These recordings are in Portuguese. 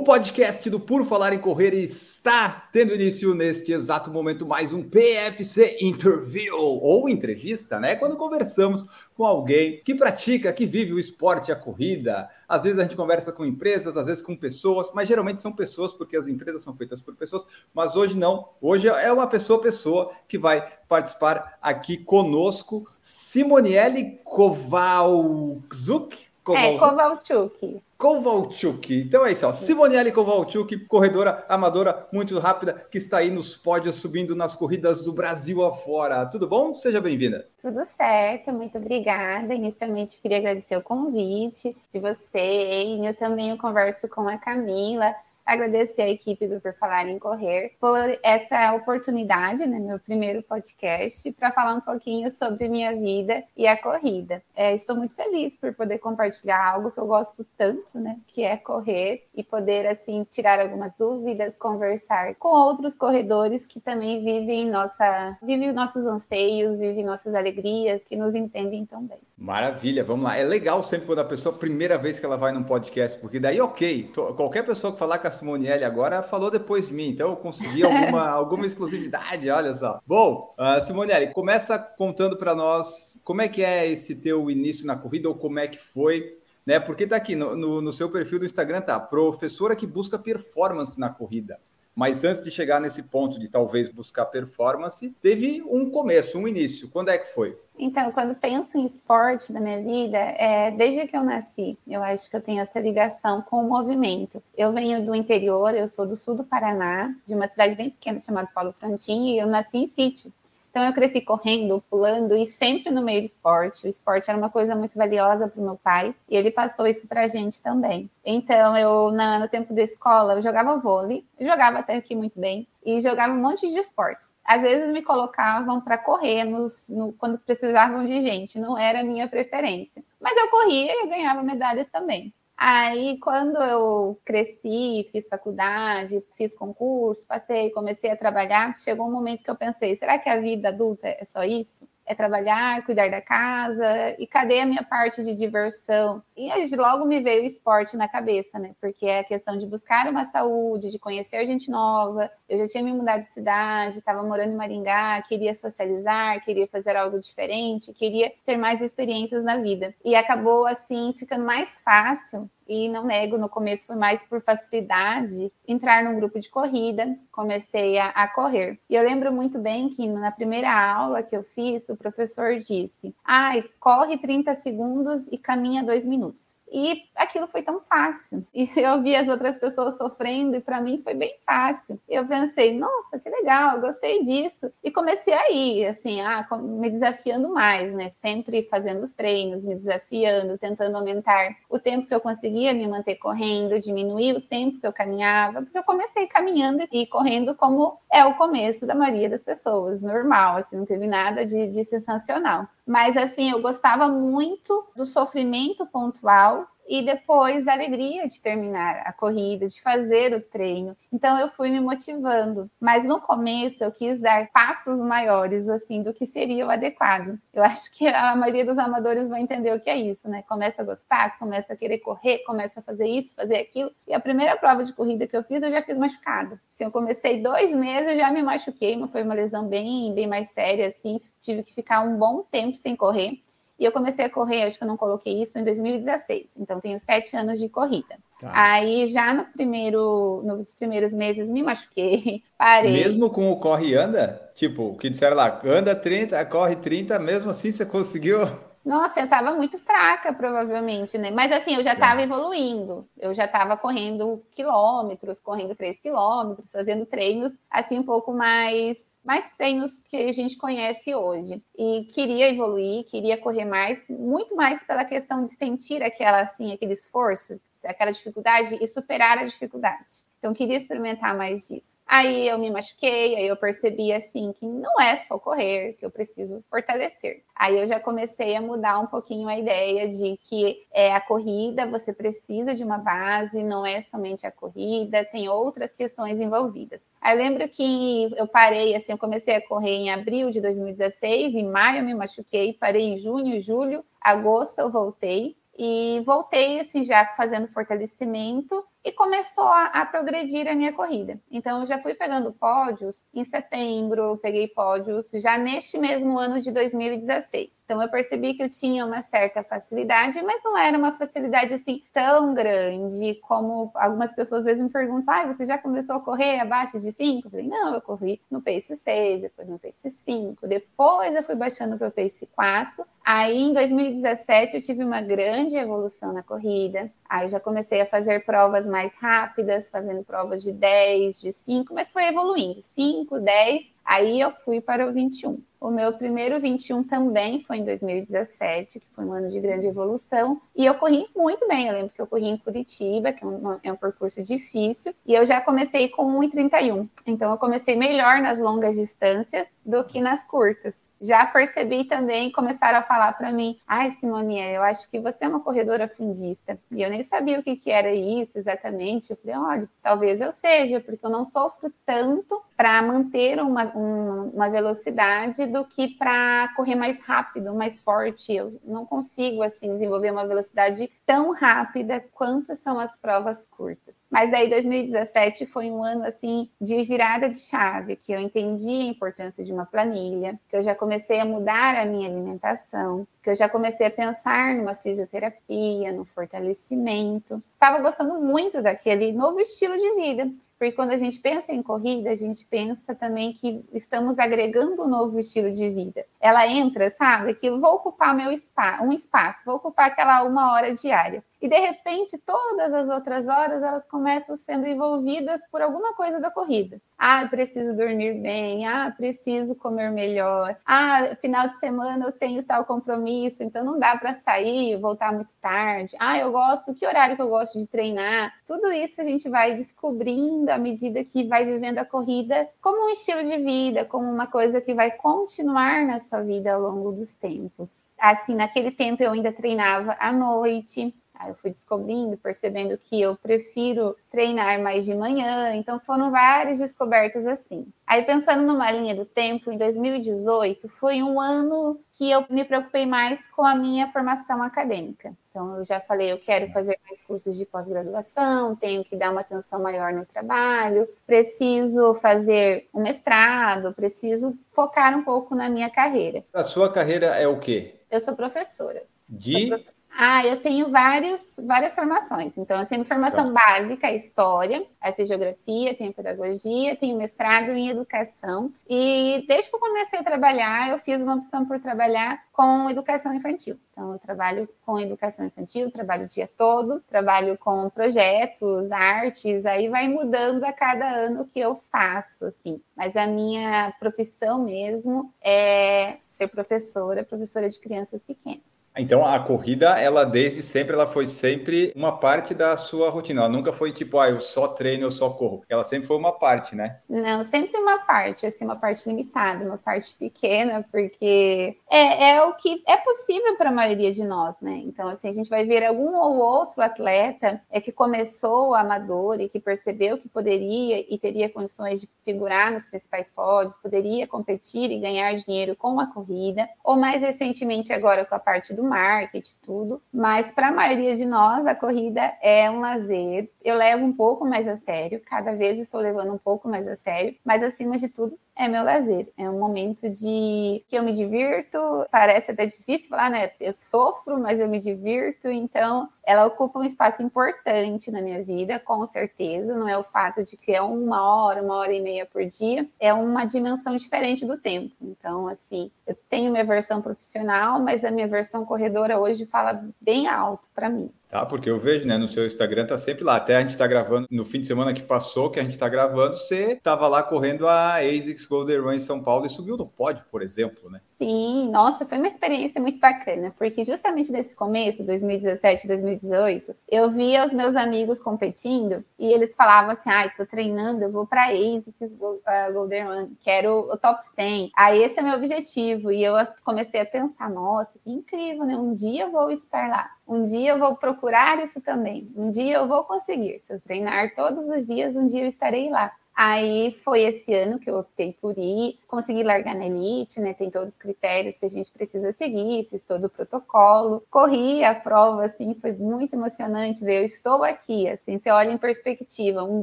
O podcast do Por Falar em Correr está tendo início neste exato momento mais um PFC Interview ou entrevista, né? Quando conversamos com alguém que pratica, que vive o esporte, a corrida. Às vezes a gente conversa com empresas, às vezes com pessoas, mas geralmente são pessoas porque as empresas são feitas por pessoas. Mas hoje não. Hoje é uma pessoa pessoa que vai participar aqui conosco, Simoniele Kowalczuk. É, Kovalchuk. Kovalchuk. Então é isso, ó. Simoniele Kovalchuk, corredora amadora muito rápida, que está aí nos pódios subindo nas corridas do Brasil afora. Tudo bom? Seja bem-vinda. Tudo certo, muito obrigada. Inicialmente queria agradecer o convite de você, e eu também converso com a Camila agradecer a equipe do Por Falar em Correr por essa oportunidade, né, meu primeiro podcast, para falar um pouquinho sobre minha vida e a corrida. É, estou muito feliz por poder compartilhar algo que eu gosto tanto, né, que é correr e poder assim tirar algumas dúvidas, conversar com outros corredores que também vivem nossa, vivem nossos anseios, vivem nossas alegrias, que nos entendem tão bem. Maravilha, vamos lá. É legal sempre quando a pessoa, primeira vez que ela vai num podcast, porque daí, ok, qualquer pessoa que falar com a Simonielli agora falou depois de mim, então eu consegui alguma, alguma exclusividade, olha só. Bom, uh, Simonielli, começa contando para nós como é que é esse teu início na corrida ou como é que foi, né? Porque tá aqui no, no, no seu perfil do Instagram, tá? Professora que busca performance na corrida. Mas antes de chegar nesse ponto de talvez buscar performance, teve um começo, um início. Quando é que foi? Então, quando penso em esporte na minha vida, é, desde que eu nasci, eu acho que eu tenho essa ligação com o movimento. Eu venho do interior, eu sou do sul do Paraná, de uma cidade bem pequena chamada Paulo Frontin, e eu nasci em sítio. Então eu cresci correndo, pulando e sempre no meio do esporte. O esporte era uma coisa muito valiosa para o meu pai e ele passou isso para a gente também. Então eu na, no tempo da escola eu jogava vôlei, jogava até aqui muito bem e jogava um monte de esportes. Às vezes me colocavam para correr nos, no, quando precisavam de gente, não era a minha preferência. Mas eu corria e eu ganhava medalhas também. Aí, quando eu cresci, fiz faculdade, fiz concurso, passei, comecei a trabalhar, chegou um momento que eu pensei: será que a vida adulta é só isso? É trabalhar, cuidar da casa, e cadê a minha parte de diversão? E logo me veio o esporte na cabeça, né? Porque é a questão de buscar uma saúde, de conhecer gente nova. Eu já tinha me mudado de cidade, estava morando em Maringá, queria socializar, queria fazer algo diferente, queria ter mais experiências na vida. E acabou assim ficando mais fácil e não nego, no começo foi mais por facilidade entrar num grupo de corrida, comecei a, a, correr. E eu lembro muito bem que na primeira aula que eu fiz, o professor disse: ai, corre 30 segundos e caminha dois minutos. E aquilo foi tão fácil. E eu vi as outras pessoas sofrendo e para mim foi bem fácil. Eu pensei, nossa, que legal, gostei disso. E comecei a ir, assim, ah, me desafiando mais, né? Sempre fazendo os treinos, me desafiando, tentando aumentar o tempo que eu conseguia me manter correndo, diminuir o tempo que eu caminhava, porque eu comecei caminhando e correndo como é o começo da maioria das pessoas, normal, assim, não teve nada de, de sensacional. Mas assim, eu gostava muito do sofrimento pontual e depois da alegria de terminar a corrida, de fazer o treino. Então eu fui me motivando, mas no começo eu quis dar passos maiores assim do que seria o adequado. Eu acho que a maioria dos amadores vai entender o que é isso, né? Começa a gostar, começa a querer correr, começa a fazer isso, fazer aquilo. E a primeira prova de corrida que eu fiz, eu já fiz machucado. Assim, eu comecei dois meses, eu já me machuquei, foi uma lesão bem, bem mais séria, assim, tive que ficar um bom tempo sem correr. E eu comecei a correr, acho que eu não coloquei isso, em 2016. Então, tenho sete anos de corrida. Tá. Aí, já no primeiro, nos primeiros meses, me machuquei, parei. Mesmo com o corre e anda? Tipo, o que disseram lá, anda 30, corre 30, mesmo assim você conseguiu... Nossa, eu estava muito fraca, provavelmente, né? Mas assim, eu já estava tá. evoluindo. Eu já estava correndo quilômetros, correndo 3 quilômetros, fazendo treinos assim um pouco mais mais treinos que a gente conhece hoje. E queria evoluir, queria correr mais, muito mais pela questão de sentir aquela assim, aquele esforço, aquela dificuldade e superar a dificuldade. Então, queria experimentar mais disso. Aí eu me machuquei, aí eu percebi assim que não é só correr, que eu preciso fortalecer. Aí eu já comecei a mudar um pouquinho a ideia de que é a corrida, você precisa de uma base, não é somente a corrida, tem outras questões envolvidas. Aí eu lembro que eu parei, assim, eu comecei a correr em abril de 2016, em maio eu me machuquei, parei em junho, julho, agosto eu voltei e voltei assim já fazendo fortalecimento e começou a, a, progredir a minha corrida. Então, eu já fui pegando pódios em setembro, peguei pódios já neste mesmo ano de 2016. Então, eu percebi que eu tinha uma certa facilidade, mas não era uma facilidade assim tão grande como algumas pessoas às vezes me perguntam: ah, você já começou a correr abaixo de 5? Eu falei: não, eu corri no pace 6, depois no pace 5, depois eu fui baixando para o pace 4. Aí, em 2017, eu tive uma grande evolução na corrida. Aí já comecei a fazer provas mais rápidas, fazendo provas de 10, de 5, mas foi evoluindo. 5, 10, aí eu fui para o 21. O meu primeiro 21 também foi em 2017, que foi um ano de grande evolução. E eu corri muito bem. Eu lembro que eu corri em Curitiba, que é um, é um percurso difícil. E eu já comecei com 1,31. Então eu comecei melhor nas longas distâncias do que nas curtas. Já percebi também, começaram a falar para mim: ai, Simone, eu acho que você é uma corredora fundista. E eu nem sabia o que, que era isso exatamente. Eu falei: olha, talvez eu seja, porque eu não sofro tanto para manter uma, um, uma velocidade do que para correr mais rápido, mais forte. Eu não consigo assim desenvolver uma velocidade tão rápida quanto são as provas curtas. Mas daí 2017 foi um ano assim de virada de chave, que eu entendi a importância de uma planilha, que eu já comecei a mudar a minha alimentação, que eu já comecei a pensar numa fisioterapia, no fortalecimento. Estava gostando muito daquele novo estilo de vida. Porque quando a gente pensa em corrida, a gente pensa também que estamos agregando um novo estilo de vida. Ela entra, sabe, que vou ocupar meu spa, um espaço, vou ocupar aquela uma hora diária. E de repente, todas as outras horas elas começam sendo envolvidas por alguma coisa da corrida. Ah, preciso dormir bem. Ah, preciso comer melhor. Ah, final de semana eu tenho tal compromisso, então não dá para sair, voltar muito tarde. Ah, eu gosto, que horário que eu gosto de treinar? Tudo isso a gente vai descobrindo à medida que vai vivendo a corrida como um estilo de vida, como uma coisa que vai continuar na sua vida ao longo dos tempos. Assim, naquele tempo eu ainda treinava à noite, eu fui descobrindo, percebendo que eu prefiro treinar mais de manhã. Então foram várias descobertas assim. Aí pensando numa linha do tempo, em 2018 foi um ano que eu me preocupei mais com a minha formação acadêmica. Então eu já falei, eu quero fazer mais cursos de pós-graduação, tenho que dar uma atenção maior no trabalho, preciso fazer um mestrado, preciso focar um pouco na minha carreira. A sua carreira é o quê? Eu sou professora. De sou ah, eu tenho vários, várias formações. Então, eu tenho formação tá. básica, história, aí fiz geografia, tenho pedagogia, tenho mestrado em educação. E desde que eu comecei a trabalhar, eu fiz uma opção por trabalhar com educação infantil. Então, eu trabalho com educação infantil, trabalho o dia todo, trabalho com projetos, artes, aí vai mudando a cada ano que eu faço, assim. Mas a minha profissão mesmo é ser professora, professora de crianças pequenas. Então a corrida, ela desde sempre, ela foi sempre uma parte da sua rotina. Ela nunca foi tipo, ah, eu só treino, eu só corro. Ela sempre foi uma parte, né? Não, sempre uma parte, assim, uma parte limitada, uma parte pequena, porque é, é o que é possível para a maioria de nós, né? Então, assim, a gente vai ver algum ou outro atleta é que começou amador e que percebeu que poderia e teria condições de figurar nos principais pódios, poderia competir e ganhar dinheiro com a corrida, ou mais recentemente agora com a parte do marketing, tudo. Mas para a maioria de nós, a corrida é um lazer. Eu levo um pouco mais a sério, cada vez estou levando um pouco mais a sério, mas acima de tudo, é meu lazer. É um momento de que eu me divirto. Parece até difícil falar, né? Eu sofro, mas eu me divirto. Então, ela ocupa um espaço importante na minha vida, com certeza. Não é o fato de que é uma hora, uma hora e meia por dia. É uma dimensão diferente do tempo. Então, assim, eu tenho minha versão profissional, mas a minha versão corredora hoje fala bem alto para mim. Tá, porque eu vejo, né, no seu Instagram tá sempre lá. Até a gente tá gravando no fim de semana que passou, que a gente tá gravando, você tava lá correndo a ASICS Golden Run em São Paulo e subiu no pódio, por exemplo, né? Sim, nossa, foi uma experiência muito bacana, porque justamente nesse começo, 2017, 2018, eu via os meus amigos competindo e eles falavam assim: ai, ah, tô treinando, eu vou pra ASICS uh, Golden Run, quero o top 100. Aí esse é meu objetivo. E eu comecei a pensar: nossa, que incrível, né? Um dia eu vou estar lá. Um dia eu vou procurar isso também. Um dia eu vou conseguir. Se eu treinar todos os dias, um dia eu estarei lá. Aí foi esse ano que eu optei por ir, consegui largar na elite, né? Tem todos os critérios que a gente precisa seguir, fiz todo o protocolo, corri a prova, assim, foi muito emocionante ver. Eu estou aqui, assim, você olha em perspectiva. Um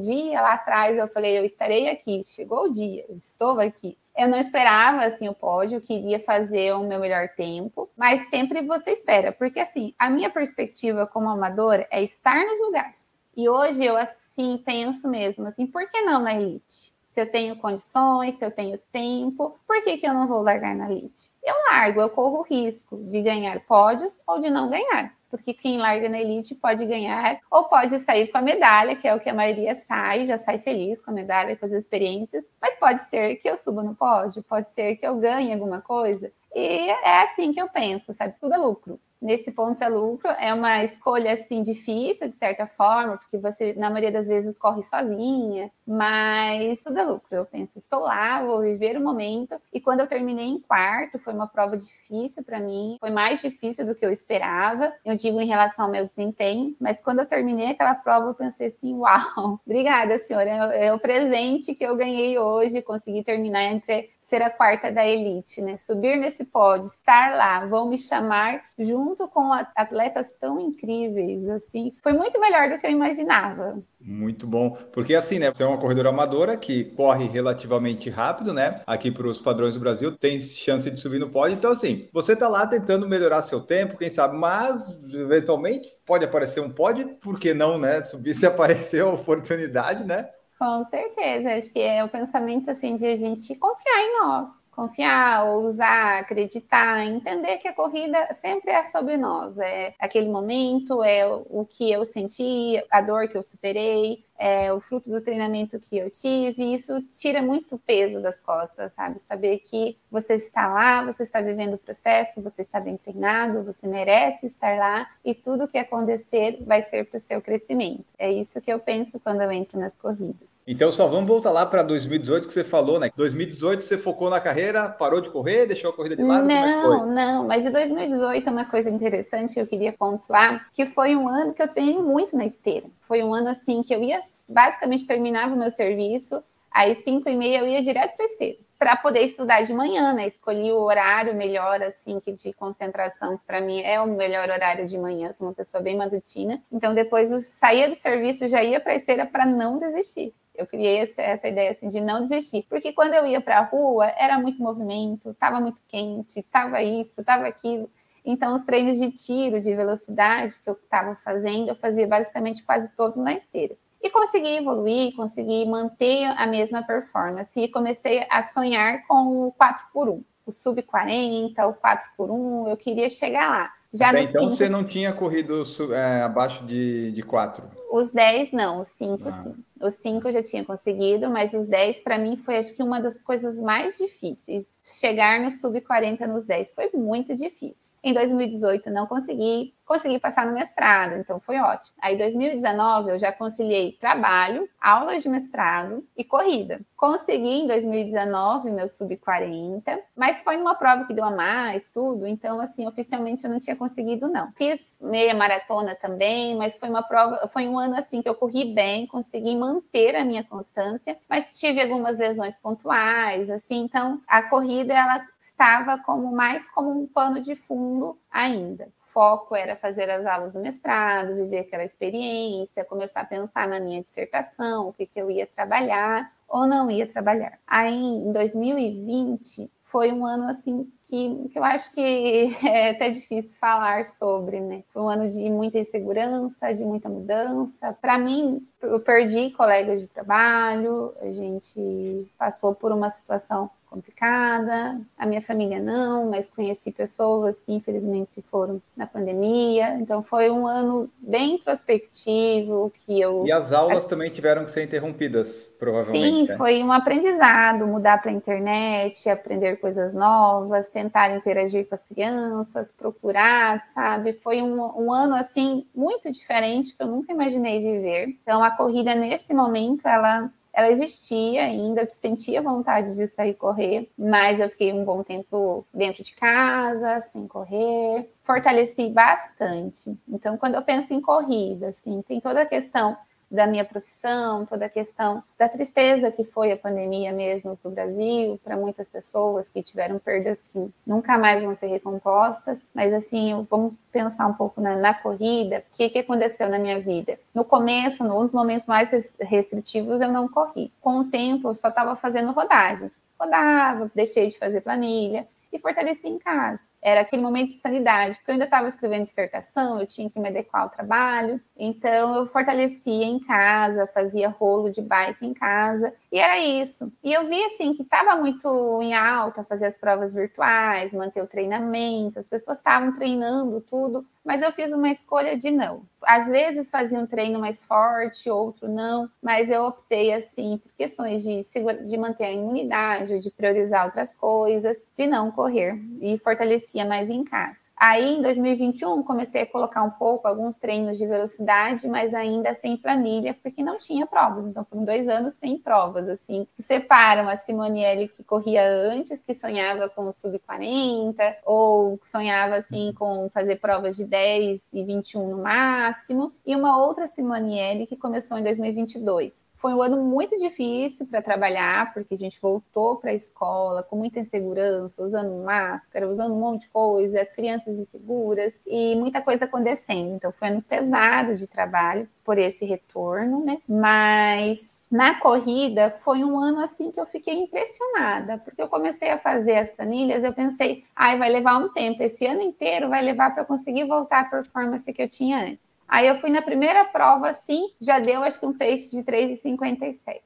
dia lá atrás eu falei, eu estarei aqui. Chegou o dia, eu estou aqui. Eu não esperava assim o pódio, queria fazer o meu melhor tempo, mas sempre você espera, porque assim, a minha perspectiva como amadora é estar nos lugares. E hoje eu assim penso mesmo, assim, por que não na elite? Se eu tenho condições, se eu tenho tempo, por que, que eu não vou largar na elite? Eu largo, eu corro o risco de ganhar pódios ou de não ganhar. Porque quem larga na elite pode ganhar ou pode sair com a medalha, que é o que a maioria sai, já sai feliz com a medalha, com as experiências. Mas pode ser que eu suba no pódio, pode ser que eu ganhe alguma coisa. E é assim que eu penso, sabe? Tudo é lucro nesse ponto é lucro. É uma escolha assim difícil de certa forma, porque você na maioria das vezes corre sozinha, mas tudo é lucro. Eu penso, estou lá, vou viver o momento. E quando eu terminei em quarto, foi uma prova difícil para mim, foi mais difícil do que eu esperava. Eu digo em relação ao meu desempenho, mas quando eu terminei aquela prova, eu pensei assim, uau, obrigada, senhora, é, é o presente que eu ganhei hoje, consegui terminar entre ser a quarta da elite, né? Subir nesse pódio, estar lá, vão me chamar junto com atletas tão incríveis, assim. Foi muito melhor do que eu imaginava. Muito bom, porque assim, né? Você é uma corredora amadora que corre relativamente rápido, né? Aqui para os padrões do Brasil, tem chance de subir no pódio. Então, assim, você tá lá tentando melhorar seu tempo, quem sabe, mas eventualmente pode aparecer um pódio, por que não, né? Subir se aparecer a oportunidade, né? Com certeza, acho que é o pensamento assim de a gente confiar em nós, confiar, ousar, acreditar, entender que a corrida sempre é sobre nós, é aquele momento, é o que eu senti, a dor que eu superei, é o fruto do treinamento que eu tive, isso tira muito peso das costas, sabe? Saber que você está lá, você está vivendo o processo, você está bem treinado, você merece estar lá e tudo que acontecer vai ser para o seu crescimento. É isso que eu penso quando eu entro nas corridas. Então só vamos voltar lá para 2018 que você falou, né? 2018 você focou na carreira, parou de correr, deixou a corrida de lado? É não, não, mas de 2018 é uma coisa interessante que eu queria pontuar, que foi um ano que eu tenho muito na esteira. Foi um ano assim que eu ia basicamente terminava o meu serviço, às 5 e meia eu ia direto para a esteira para poder estudar de manhã, né? Escolhi o horário melhor, assim, que de concentração, para mim é o melhor horário de manhã, sou uma pessoa bem matutina. Então, depois eu saía do serviço, já ia para a esteira para não desistir. Eu criei essa, essa ideia assim, de não desistir. Porque quando eu ia para a rua, era muito movimento, estava muito quente, estava isso, estava aquilo. Então, os treinos de tiro, de velocidade que eu estava fazendo, eu fazia basicamente quase todos na esteira. E consegui evoluir, consegui manter a mesma performance. E comecei a sonhar com o 4 por 1 o sub 40, o 4 por 1 eu queria chegar lá. Já Bem, então você não tinha corrido é, abaixo de, de 4? Os 10 não, os 5 ah. sim. Os 5 eu já tinha conseguido, mas os 10 para mim foi acho que uma das coisas mais difíceis. Chegar no sub 40 nos 10 foi muito difícil. Em 2018 não consegui, consegui passar no mestrado, então foi ótimo. Aí 2019 eu já conciliei trabalho, aulas de mestrado e corrida. Consegui em 2019 meu sub 40, mas foi numa prova que deu a mais, tudo, então assim, oficialmente eu não tinha conseguido não. Fiz meia maratona também, mas foi uma prova, foi um ano assim que eu corri bem, consegui manter a minha constância, mas tive algumas lesões pontuais, assim, então a corrida ela estava como mais como um pano de fundo ainda. Foco era fazer as aulas do mestrado, viver aquela experiência, começar a pensar na minha dissertação, o que, que eu ia trabalhar ou não ia trabalhar. Aí, em 2020, foi um ano assim que, que eu acho que é até difícil falar sobre, né? Foi um ano de muita insegurança, de muita mudança. Para mim, eu perdi colegas de trabalho, a gente passou por uma situação complicada. A minha família não, mas conheci pessoas que infelizmente se foram na pandemia. Então foi um ano bem introspectivo que eu. E as aulas a... também tiveram que ser interrompidas, provavelmente. Sim, né? foi um aprendizado, mudar para a internet, aprender coisas novas, tentar interagir com as crianças, procurar, sabe? Foi um, um ano assim muito diferente que eu nunca imaginei viver. Então a corrida nesse momento ela ela existia ainda, eu sentia vontade de sair correr, mas eu fiquei um bom tempo dentro de casa, sem correr. Fortaleci bastante. Então, quando eu penso em corrida, assim, tem toda a questão da minha profissão, toda a questão da tristeza que foi a pandemia mesmo para o Brasil, para muitas pessoas que tiveram perdas que nunca mais vão ser recompostas. Mas assim, vamos pensar um pouco na, na corrida, o que, que aconteceu na minha vida? No começo, nos momentos mais restritivos, eu não corri. Com o tempo, eu só estava fazendo rodagens. Rodava, deixei de fazer planilha e fortaleci em casa era aquele momento de sanidade, porque eu ainda estava escrevendo dissertação, eu tinha que me adequar ao trabalho, então eu fortalecia em casa, fazia rolo de bike em casa, e era isso. E eu vi assim que estava muito em alta fazer as provas virtuais, manter o treinamento, as pessoas estavam treinando tudo, mas eu fiz uma escolha de não. Às vezes fazia um treino mais forte, outro não, mas eu optei assim por questões de, de manter a imunidade, de priorizar outras coisas, de não correr e fortalecia mais em casa. Aí, em 2021, comecei a colocar um pouco, alguns treinos de velocidade, mas ainda sem planilha, porque não tinha provas. Então, foram dois anos sem provas, assim, que separam a Simonielle que corria antes, que sonhava com o sub-40, ou sonhava, assim, com fazer provas de 10 e 21 no máximo, e uma outra Simonielle que começou em 2022 foi um ano muito difícil para trabalhar, porque a gente voltou para a escola com muita insegurança, usando máscara, usando um monte de coisa, as crianças inseguras e muita coisa acontecendo. Então foi um ano pesado de trabalho por esse retorno, né? Mas na corrida foi um ano assim que eu fiquei impressionada, porque eu comecei a fazer as planilhas, eu pensei, ai, vai levar um tempo, esse ano inteiro vai levar para conseguir voltar à performance que eu tinha antes. Aí eu fui na primeira prova, assim, já deu acho que um pace de 3,57.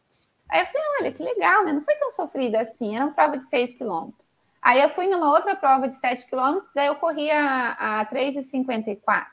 Aí eu falei, olha, que legal, né? Não foi tão sofrida assim, era uma prova de 6 quilômetros. Aí eu fui numa outra prova de 7 quilômetros, daí eu corri a, a 3,54.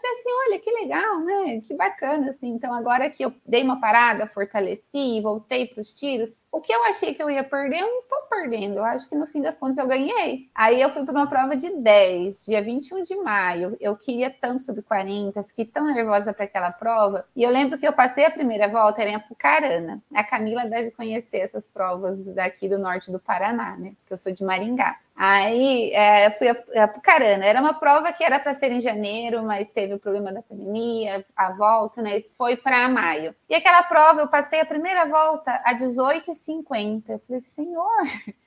Falei assim, olha, que legal, né? Que bacana, assim. Então, agora que eu dei uma parada, fortaleci, voltei para os tiros, o que eu achei que eu ia perder, eu não tô perdendo. Eu acho que no fim das contas eu ganhei. Aí eu fui para uma prova de 10, dia 21 de maio. Eu queria tanto sub 40, fiquei tão nervosa para aquela prova. E eu lembro que eu passei a primeira volta era em Apucarana. A Camila deve conhecer essas provas daqui do norte do Paraná, né? Porque eu sou de Maringá. Aí é, fui a, Apucarana. Era uma prova que era para ser em janeiro, mas teve o problema da pandemia, a volta, né? Foi para maio. E aquela prova eu passei a primeira volta a 18 18,50. Eu falei, senhor,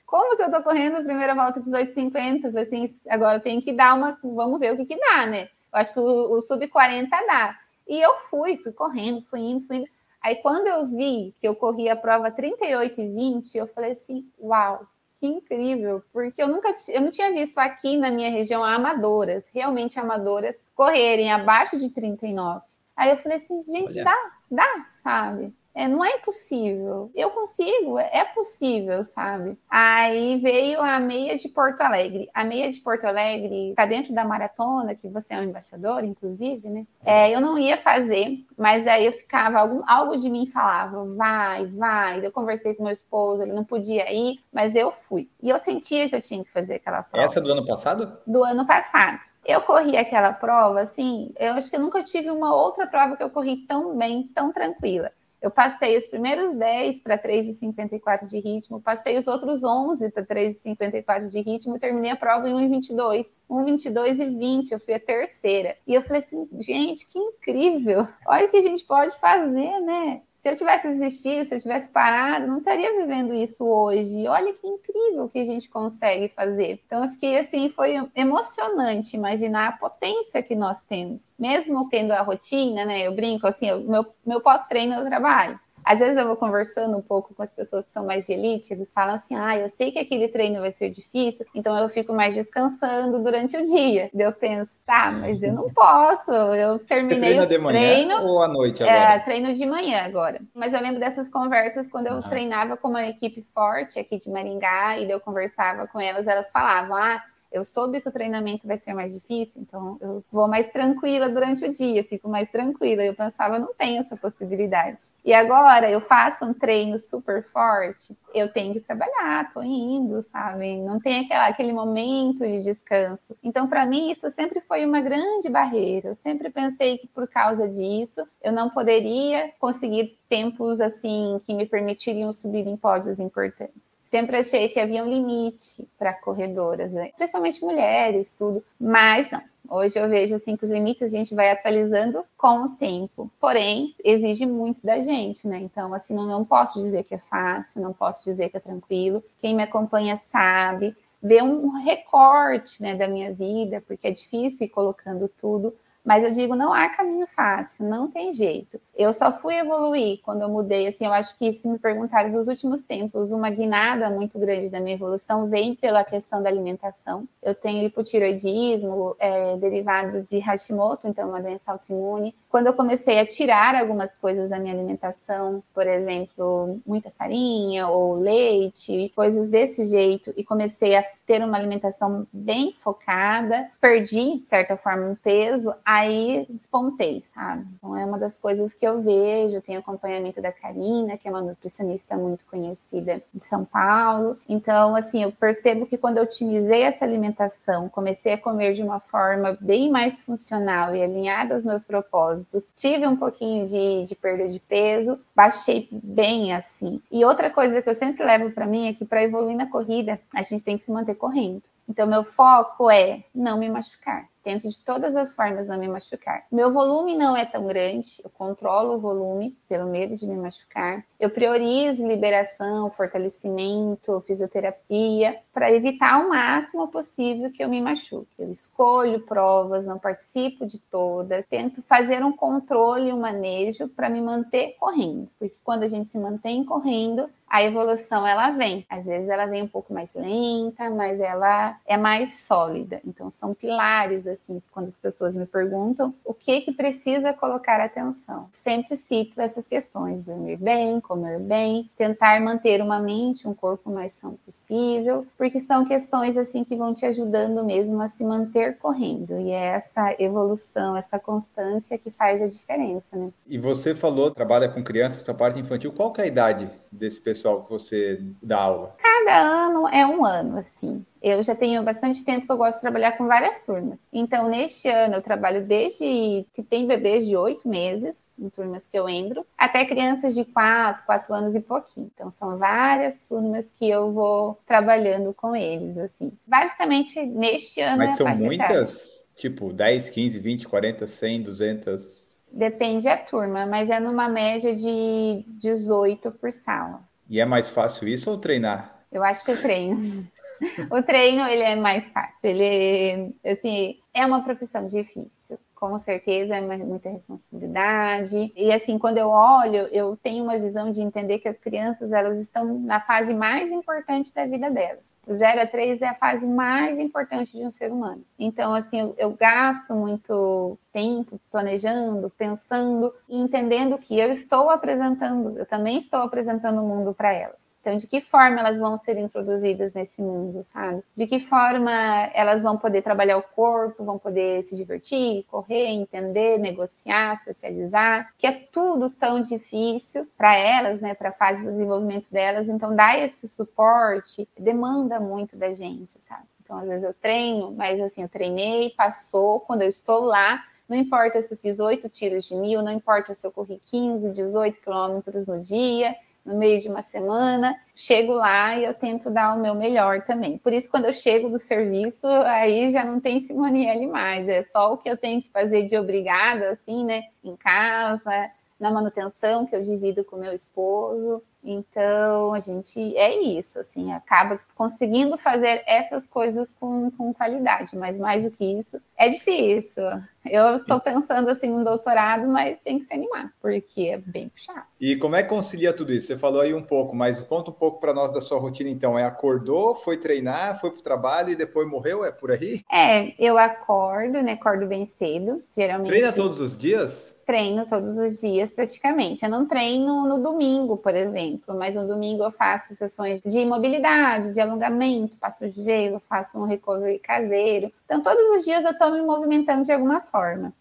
como que eu tô correndo a primeira volta 18,50? Eu falei assim, agora tem que dar uma, vamos ver o que que dá, né? Eu acho que o, o sub-40 dá. E eu fui, fui correndo, fui indo, fui indo. Aí quando eu vi que eu corri a prova 38 e 20, eu falei assim, uau, que incrível, porque eu nunca eu não tinha visto aqui na minha região amadoras, realmente amadoras, correrem abaixo de 39. Aí eu falei assim, gente, Olha. dá, dá, sabe? É, não é impossível. Eu consigo, é possível, sabe? Aí veio a meia de Porto Alegre. A meia de Porto Alegre está dentro da maratona, que você é um embaixador, inclusive, né? É, eu não ia fazer, mas daí eu ficava, algum, algo de mim falava, vai, vai. Eu conversei com meu esposo, ele não podia ir, mas eu fui. E eu sentia que eu tinha que fazer aquela prova. Essa do ano passado? Do ano passado. Eu corri aquela prova, assim, eu acho que eu nunca tive uma outra prova que eu corri tão bem, tão tranquila. Eu passei os primeiros 10 para 3,54 de ritmo, passei os outros 11 para 3,54 de ritmo e terminei a prova em 1,22. 1,22 e 20, eu fui a terceira. E eu falei assim, gente, que incrível! Olha o que a gente pode fazer, né? Se eu tivesse desistido, se eu tivesse parado, não estaria vivendo isso hoje. Olha que incrível que a gente consegue fazer. Então eu fiquei assim, foi emocionante imaginar a potência que nós temos. Mesmo tendo a rotina, né? Eu brinco assim, o meu, meu pós-treino eu trabalho. Às vezes eu vou conversando um pouco com as pessoas que são mais de elite, eles falam assim: ah, eu sei que aquele treino vai ser difícil, então eu fico mais descansando durante o dia. eu penso, tá, mas eu não posso. Eu terminei o de manhã treino. Ou à noite É, agora? treino de manhã agora. Mas eu lembro dessas conversas quando eu treinava com uma equipe forte aqui de Maringá e eu conversava com elas, elas falavam: ah, eu soube que o treinamento vai ser mais difícil, então eu vou mais tranquila durante o dia, fico mais tranquila. Eu pensava, não tem essa possibilidade. E agora eu faço um treino super forte, eu tenho que trabalhar, tô indo, sabe? Não tem aquela, aquele momento de descanso. Então, para mim, isso sempre foi uma grande barreira. Eu sempre pensei que por causa disso eu não poderia conseguir tempos assim que me permitiriam subir em pódios importantes sempre achei que havia um limite para corredoras, né? principalmente mulheres, tudo, mas não. Hoje eu vejo assim que os limites a gente vai atualizando com o tempo. Porém, exige muito da gente, né? Então, assim, não, não posso dizer que é fácil, não posso dizer que é tranquilo. Quem me acompanha sabe, vê um recorte né, da minha vida, porque é difícil ir colocando tudo. Mas eu digo, não há caminho fácil, não tem jeito. Eu só fui evoluir quando eu mudei, assim, eu acho que se me perguntarem dos últimos tempos, uma guinada muito grande da minha evolução vem pela questão da alimentação. Eu tenho hipotiroidismo, é, derivado de Hashimoto, então uma doença autoimune. Quando eu comecei a tirar algumas coisas da minha alimentação, por exemplo, muita farinha ou leite, coisas desse jeito, e comecei a ter uma alimentação bem focada, perdi, de certa forma, um peso, aí despontei, sabe? Então é uma das coisas que eu vejo, tenho acompanhamento da Karina, que é uma nutricionista muito conhecida de São Paulo. Então, assim, eu percebo que quando eu otimizei essa alimentação, comecei a comer de uma forma bem mais funcional e alinhada aos meus propósitos, tive um pouquinho de, de perda de peso, baixei bem assim. E outra coisa que eu sempre levo para mim é que para evoluir na corrida, a gente tem que se manter correndo. Então, meu foco é não me machucar. Tento de todas as formas não me machucar. Meu volume não é tão grande, eu controlo o volume pelo medo de me machucar. Eu priorizo liberação, fortalecimento, fisioterapia, para evitar o máximo possível que eu me machuque. Eu escolho provas, não participo de todas, tento fazer um controle, um manejo para me manter correndo, porque quando a gente se mantém correndo, a evolução ela vem. Às vezes ela vem um pouco mais lenta, mas ela é mais sólida. Então são pilares assim, quando as pessoas me perguntam o que que precisa colocar atenção. Sempre cito essas questões: dormir bem, comer bem, tentar manter uma mente, um corpo mais são possível, porque são questões assim que vão te ajudando mesmo a se manter correndo. E é essa evolução, essa constância que faz a diferença, né? E você falou, trabalha com crianças, essa parte infantil. Qual que é a idade desse pessoal que você dá aula? Cada ano é um ano, assim. Eu já tenho bastante tempo que eu gosto de trabalhar com várias turmas. Então, neste ano, eu trabalho desde que tem bebês de oito meses, em turmas que eu entro, até crianças de quatro, quatro anos e pouquinho. Então, são várias turmas que eu vou trabalhando com eles, assim. Basicamente, neste ano Mas é são muitas? Tipo, 10, 15, 20, 40, 100, 200? Depende da turma, mas é numa média de 18 por sala. E é mais fácil isso ou treinar? Eu acho que o treino. o treino ele é mais fácil. Ele assim, é uma profissão difícil. Com certeza é muita responsabilidade. E assim, quando eu olho, eu tenho uma visão de entender que as crianças elas estão na fase mais importante da vida delas. O 0 a 3 é a fase mais importante de um ser humano. Então, assim, eu, eu gasto muito tempo planejando, pensando e entendendo que eu estou apresentando, eu também estou apresentando o mundo para elas. Então, de que forma elas vão ser introduzidas nesse mundo, sabe? De que forma elas vão poder trabalhar o corpo, vão poder se divertir, correr, entender, negociar, socializar, que é tudo tão difícil para elas, né, para a fase do desenvolvimento delas. Então, dar esse suporte demanda muito da gente, sabe? Então, às vezes eu treino, mas assim, eu treinei, passou, quando eu estou lá, não importa se eu fiz oito tiros de mil, não importa se eu corri 15, 18 quilômetros no dia, no meio de uma semana, chego lá e eu tento dar o meu melhor também. Por isso, quando eu chego do serviço, aí já não tem Simoniele mais, é só o que eu tenho que fazer de obrigada, assim, né, em casa, na manutenção que eu divido com meu esposo. Então, a gente é isso, assim, acaba conseguindo fazer essas coisas com, com qualidade, mas mais do que isso, é difícil. Eu estou pensando assim no doutorado, mas tem que se animar, porque é bem puxado. E como é que concilia tudo isso? Você falou aí um pouco, mas conta um pouco para nós da sua rotina então. É acordou, foi treinar, foi para o trabalho e depois morreu? É por aí? É, eu acordo, né? Acordo bem cedo, geralmente. Treina todos os dias? treino todos os dias praticamente. Eu não treino no domingo, por exemplo, mas no domingo eu faço sessões de mobilidade, de alongamento, passo gelo, faço um recovery caseiro. Então, todos os dias eu estou me movimentando de alguma forma.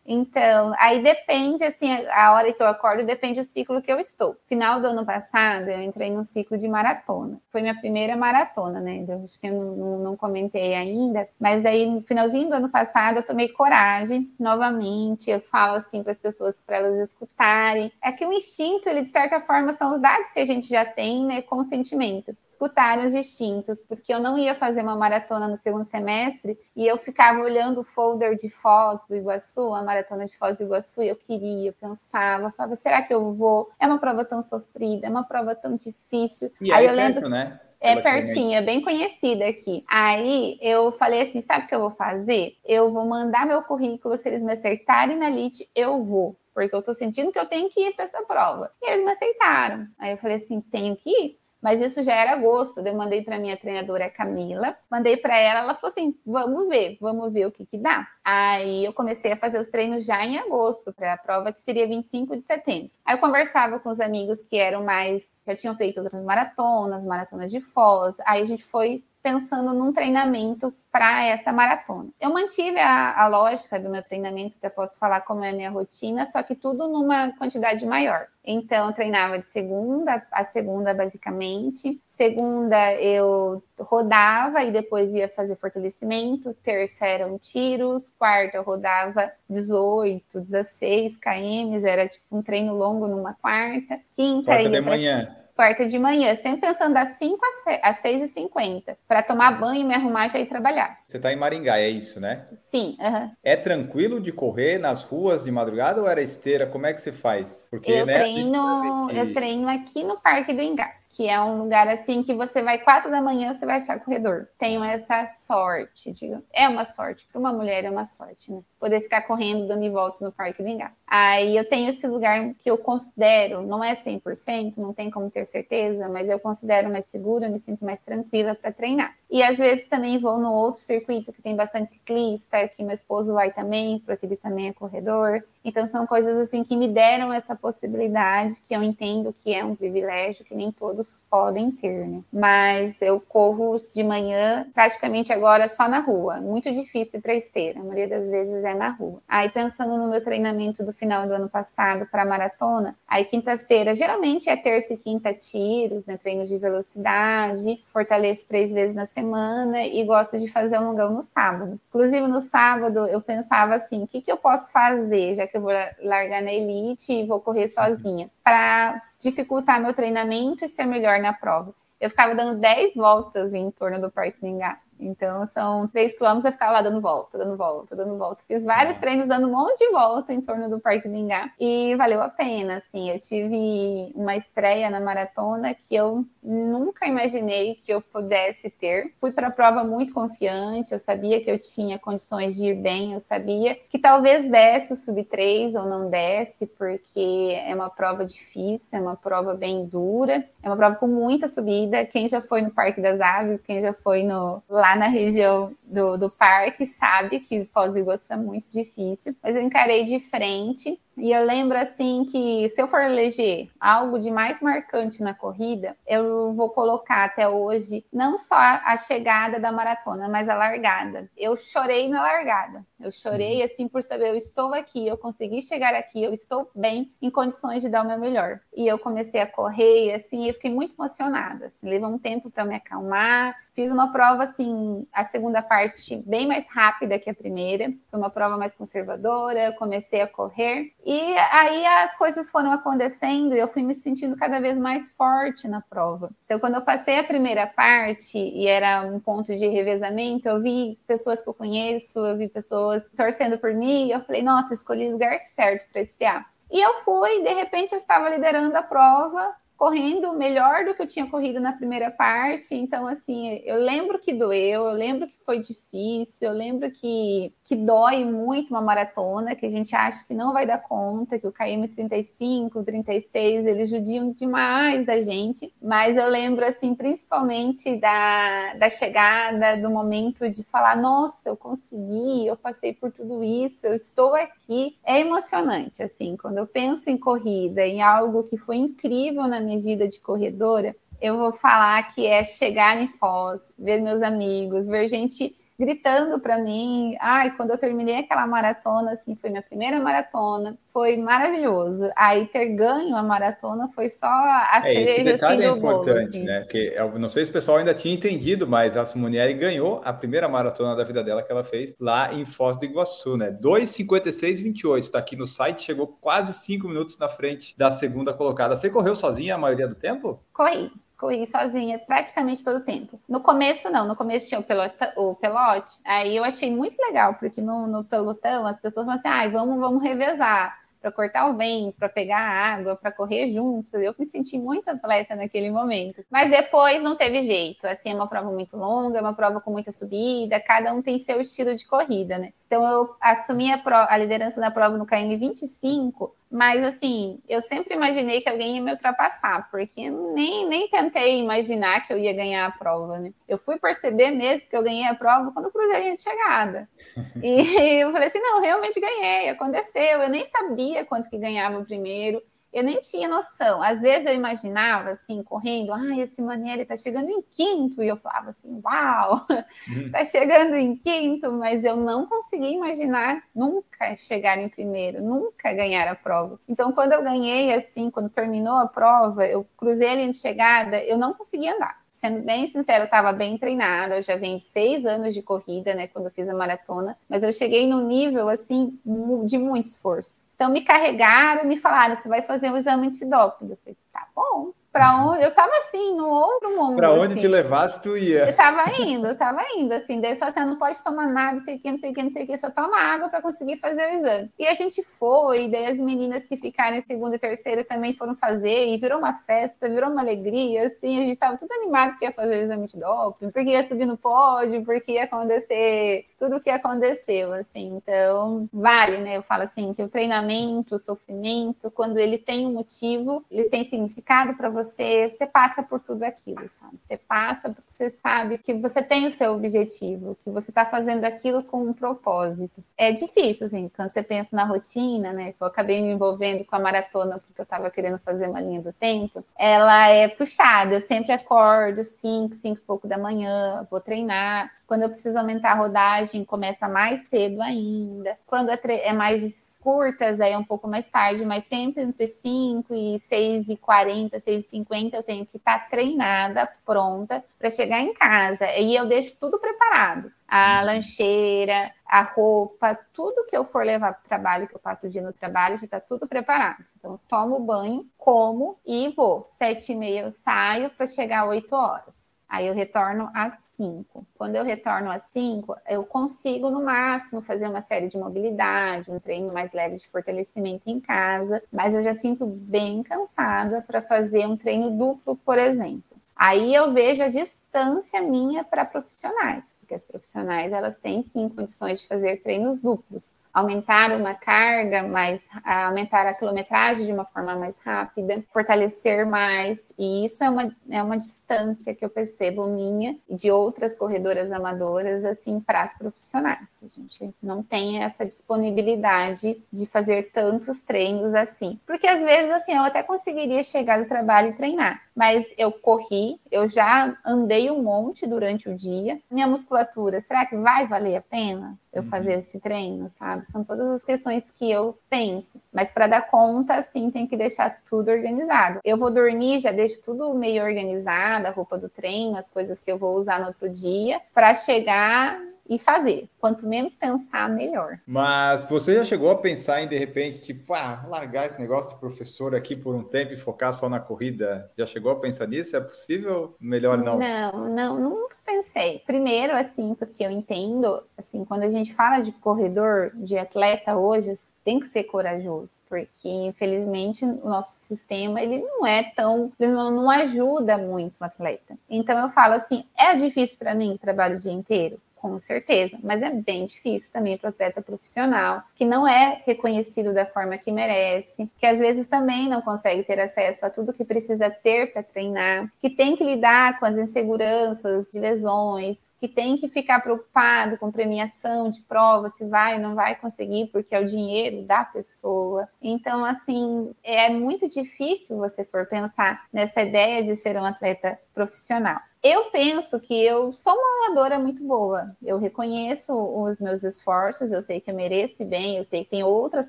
Então, aí depende, assim, a hora que eu acordo depende do ciclo que eu estou. Final do ano passado, eu entrei num ciclo de maratona. Foi minha primeira maratona, né? Eu acho que eu não, não comentei ainda, mas daí no finalzinho do ano passado eu tomei coragem novamente. Eu falo assim para as pessoas pessoas para elas escutarem. É que o instinto, ele de certa forma são os dados que a gente já tem, né, com o sentimento. Escutar os instintos, porque eu não ia fazer uma maratona no segundo semestre e eu ficava olhando o folder de Foz do Iguaçu, a maratona de Foz do Iguaçu, e eu queria, eu pensava, falava, será que eu vou? É uma prova tão sofrida, é uma prova tão difícil. E aí, aí eu lembro, né? É pertinho, é bem conhecida aqui. Aí eu falei assim: sabe o que eu vou fazer? Eu vou mandar meu currículo, se eles me acertarem na LIT, eu vou porque eu tô sentindo que eu tenho que ir para essa prova. E eles me aceitaram. Aí eu falei assim: tenho que ir? Mas isso já era agosto. Eu mandei para minha treinadora Camila, mandei para ela, ela falou assim: "Vamos ver, vamos ver o que que dá". Aí eu comecei a fazer os treinos já em agosto para a prova que seria 25 de setembro. Aí eu conversava com os amigos que eram mais já tinham feito outras maratonas, maratonas de Foz. Aí a gente foi pensando num treinamento para essa maratona. Eu mantive a, a, lógica do meu treinamento, eu posso falar como é a minha rotina, só que tudo numa quantidade maior. Então, eu treinava de segunda a segunda, basicamente. Segunda, eu rodava e depois ia fazer fortalecimento. Terça eram tiros. Quarta, eu rodava 18, 16 km. Era tipo um treino longo numa quarta. Quinta, quarta de manhã quarta de manhã, sempre pensando das 5 às 6 e 50 para tomar banho, me arrumar e já ir trabalhar. Você está em Maringá, é isso, né? Sim. É tranquilo de correr nas ruas de madrugada ou era esteira? Como é que você faz? Porque, eu, né, treino, eu treino aqui no Parque do Engar que é um lugar assim que você vai quatro da manhã, você vai achar corredor. Tenho essa sorte, digo, é uma sorte, para uma mulher é uma sorte, né? Poder ficar correndo, dando voltas no Parque do Engar. Aí eu tenho esse lugar que eu considero, não é 100%, não tem como ter certeza, mas eu considero mais seguro, me sinto mais tranquila para treinar. E às vezes também vou no outro circuito que tem bastante ciclista, que meu esposo vai também, porque ele também é corredor. Então são coisas assim que me deram essa possibilidade, que eu entendo que é um privilégio que nem todos podem ter, né? Mas eu corro de manhã praticamente agora só na rua. Muito difícil para esteira, a maioria das vezes é na rua. Aí pensando no meu treinamento do final do ano passado para maratona, aí quinta-feira geralmente é terça e quinta tiros, né? Treinos de velocidade, fortaleço três vezes na semana semana e gosto de fazer um longão no sábado. Inclusive, no sábado, eu pensava assim: o que, que eu posso fazer, já que eu vou largar na elite e vou correr sozinha, para dificultar meu treinamento e ser melhor na prova? Eu ficava dando 10 voltas em torno do Parque Ningá. Então, são três quilômetros, eu ficava lá dando volta, dando volta, dando volta. Fiz vários treinos dando um monte de volta em torno do Parque do Ingá. E valeu a pena, assim. Eu tive uma estreia na maratona que eu nunca imaginei que eu pudesse ter. Fui para a prova muito confiante, eu sabia que eu tinha condições de ir bem, eu sabia que talvez desse o sub 3 ou não desse, porque é uma prova difícil, é uma prova bem dura, é uma prova com muita subida. Quem já foi no Parque das Aves, quem já foi no lá na região do, do parque sabe que Foz do Iguaçu é muito difícil, mas eu encarei de frente e eu lembro assim que se eu for eleger algo de mais marcante na corrida, eu vou colocar até hoje não só a chegada da maratona, mas a largada. Eu chorei na largada. Eu chorei uhum. assim por saber eu estou aqui, eu consegui chegar aqui, eu estou bem em condições de dar o meu melhor. E eu comecei a correr e assim, eu fiquei muito emocionada. Assim, levou um tempo para me acalmar. Fiz uma prova assim, a segunda parte bem mais rápida que a primeira. Foi uma prova mais conservadora, comecei a correr e aí as coisas foram acontecendo e eu fui me sentindo cada vez mais forte na prova. Então, quando eu passei a primeira parte e era um ponto de revezamento, eu vi pessoas que eu conheço, eu vi pessoas torcendo por mim, e eu falei, nossa, eu escolhi o lugar certo para estrear. E eu fui, de repente eu estava liderando a prova, correndo melhor do que eu tinha corrido na primeira parte. Então, assim, eu lembro que doeu, eu lembro que foi difícil, eu lembro que, que dói muito uma maratona, que a gente acha que não vai dar conta, que o KM 35, 36, eles judiam demais da gente. Mas eu lembro, assim, principalmente da, da chegada, do momento de falar: nossa, eu consegui, eu passei por tudo isso, eu estou aqui. É emocionante, assim, quando eu penso em corrida, em algo que foi incrível na minha vida de corredora, eu vou falar que é chegar em Foz, ver meus amigos, ver gente gritando para mim. Ai, quando eu terminei aquela maratona, assim, foi minha primeira maratona, foi maravilhoso. Aí ter ganho a maratona foi só a é, cereja esse detalhe assim, é importante, bolo, assim. né? Porque eu não sei se o pessoal ainda tinha entendido, mas a Simonieri ganhou a primeira maratona da vida dela que ela fez lá em Foz do Iguaçu, né? 2:56:28. Está aqui no site, chegou quase cinco minutos na frente da segunda colocada. Você correu sozinha a maioria do tempo? Corri corri sozinha praticamente todo o tempo. No começo, não, no começo tinha o, pelota, o pelote, aí eu achei muito legal, porque no, no pelotão as pessoas falam assim, ah, vamos, vamos revezar para cortar o vento, para pegar água, para correr junto. Eu me senti muito atleta naquele momento. Mas depois não teve jeito. Assim, é uma prova muito longa, é uma prova com muita subida, cada um tem seu estilo de corrida, né? Então eu assumi a, a liderança da prova no KM 25 mas, assim, eu sempre imaginei que alguém ia me ultrapassar, porque nem, nem tentei imaginar que eu ia ganhar a prova, né? Eu fui perceber mesmo que eu ganhei a prova quando cruzei a linha de chegada. E eu falei assim, não, realmente ganhei, aconteceu. Eu nem sabia quanto que ganhava o primeiro eu nem tinha noção. Às vezes eu imaginava, assim, correndo, ah, esse Manieri tá chegando em quinto, e eu falava assim, uau, uhum. tá chegando em quinto, mas eu não conseguia imaginar nunca chegar em primeiro, nunca ganhar a prova. Então, quando eu ganhei, assim, quando terminou a prova, eu cruzei a linha de chegada, eu não conseguia andar sendo bem sincero, eu estava bem treinada, eu já venho seis anos de corrida, né, quando eu fiz a maratona, mas eu cheguei num nível, assim, de muito esforço. Então, me carregaram e me falaram: você vai fazer um exame antidoping. Eu falei: tá bom para onde eu estava assim, no outro mundo. Para onde assim. te levasse, tu ia. Eu estava indo, eu estava indo, assim, daí só assim, não pode tomar nada, não sei o que, não sei o que, não sei o que, só toma água para conseguir fazer o exame. E a gente foi, daí as meninas que ficaram em segunda e terceira também foram fazer, e virou uma festa, virou uma alegria, assim, a gente estava tudo animado que ia fazer o exame de doping, porque ia subir no pódio, porque ia acontecer tudo o que aconteceu, assim, então vale, né? Eu falo assim, que o treinamento, o sofrimento, quando ele tem um motivo, ele tem significado para você você, você passa por tudo aquilo, sabe? Você passa porque você sabe que você tem o seu objetivo, que você está fazendo aquilo com um propósito. É difícil, assim, quando você pensa na rotina, né? Eu acabei me envolvendo com a maratona porque eu estava querendo fazer uma linha do tempo. Ela é puxada. Eu sempre acordo 5, 5 e pouco da manhã, vou treinar. Quando eu preciso aumentar a rodagem, começa mais cedo ainda. Quando é, é mais curtas, aí é um pouco mais tarde, mas sempre entre 5 e 6 e 40, 6 e 50 eu tenho que estar tá treinada, pronta para chegar em casa. E eu deixo tudo preparado. A uhum. lancheira, a roupa, tudo que eu for levar para o trabalho, que eu passo o dia no trabalho, já está tudo preparado. Então, tomo banho, como e vou. Sete e meia eu saio para chegar às 8 horas. Aí eu retorno às 5. Quando eu retorno às 5, eu consigo no máximo fazer uma série de mobilidade, um treino mais leve de fortalecimento em casa, mas eu já sinto bem cansada para fazer um treino duplo, por exemplo. Aí eu vejo a distância minha para profissionais, porque as profissionais elas têm sim condições de fazer treinos duplos aumentar uma carga, mais aumentar a quilometragem de uma forma mais rápida, fortalecer mais. E isso é uma, é uma distância que eu percebo minha e de outras corredoras amadoras, assim, para as profissionais. A gente não tem essa disponibilidade de fazer tantos treinos assim. Porque às vezes, assim, eu até conseguiria chegar do trabalho e treinar, mas eu corri, eu já andei um monte durante o dia. Minha musculatura, será que vai valer a pena? eu uhum. fazer esse treino, sabe? São todas as questões que eu penso. Mas para dar conta, assim, tem que deixar tudo organizado. Eu vou dormir, já deixo tudo meio organizado, a roupa do treino, as coisas que eu vou usar no outro dia, para chegar e fazer. Quanto menos pensar, melhor. Mas você já chegou a pensar em, de repente, tipo, ah, largar esse negócio de professor aqui por um tempo e focar só na corrida? Já chegou a pensar nisso? É possível? Melhor não? Não, não, nunca pensei. Primeiro, assim, porque eu entendo, assim, quando a gente fala de corredor, de atleta hoje, tem que ser corajoso, porque infelizmente o nosso sistema ele não é tão, ele não, não ajuda muito o atleta. Então eu falo assim, é difícil para mim trabalho o dia inteiro? Com certeza, mas é bem difícil também para o atleta profissional, que não é reconhecido da forma que merece, que às vezes também não consegue ter acesso a tudo que precisa ter para treinar, que tem que lidar com as inseguranças de lesões, que tem que ficar preocupado com premiação de prova, se vai ou não vai conseguir, porque é o dinheiro da pessoa. Então, assim, é muito difícil você for pensar nessa ideia de ser um atleta profissional. Eu penso que eu sou uma amadora muito boa. Eu reconheço os meus esforços, eu sei que eu mereço bem, eu sei que tem outras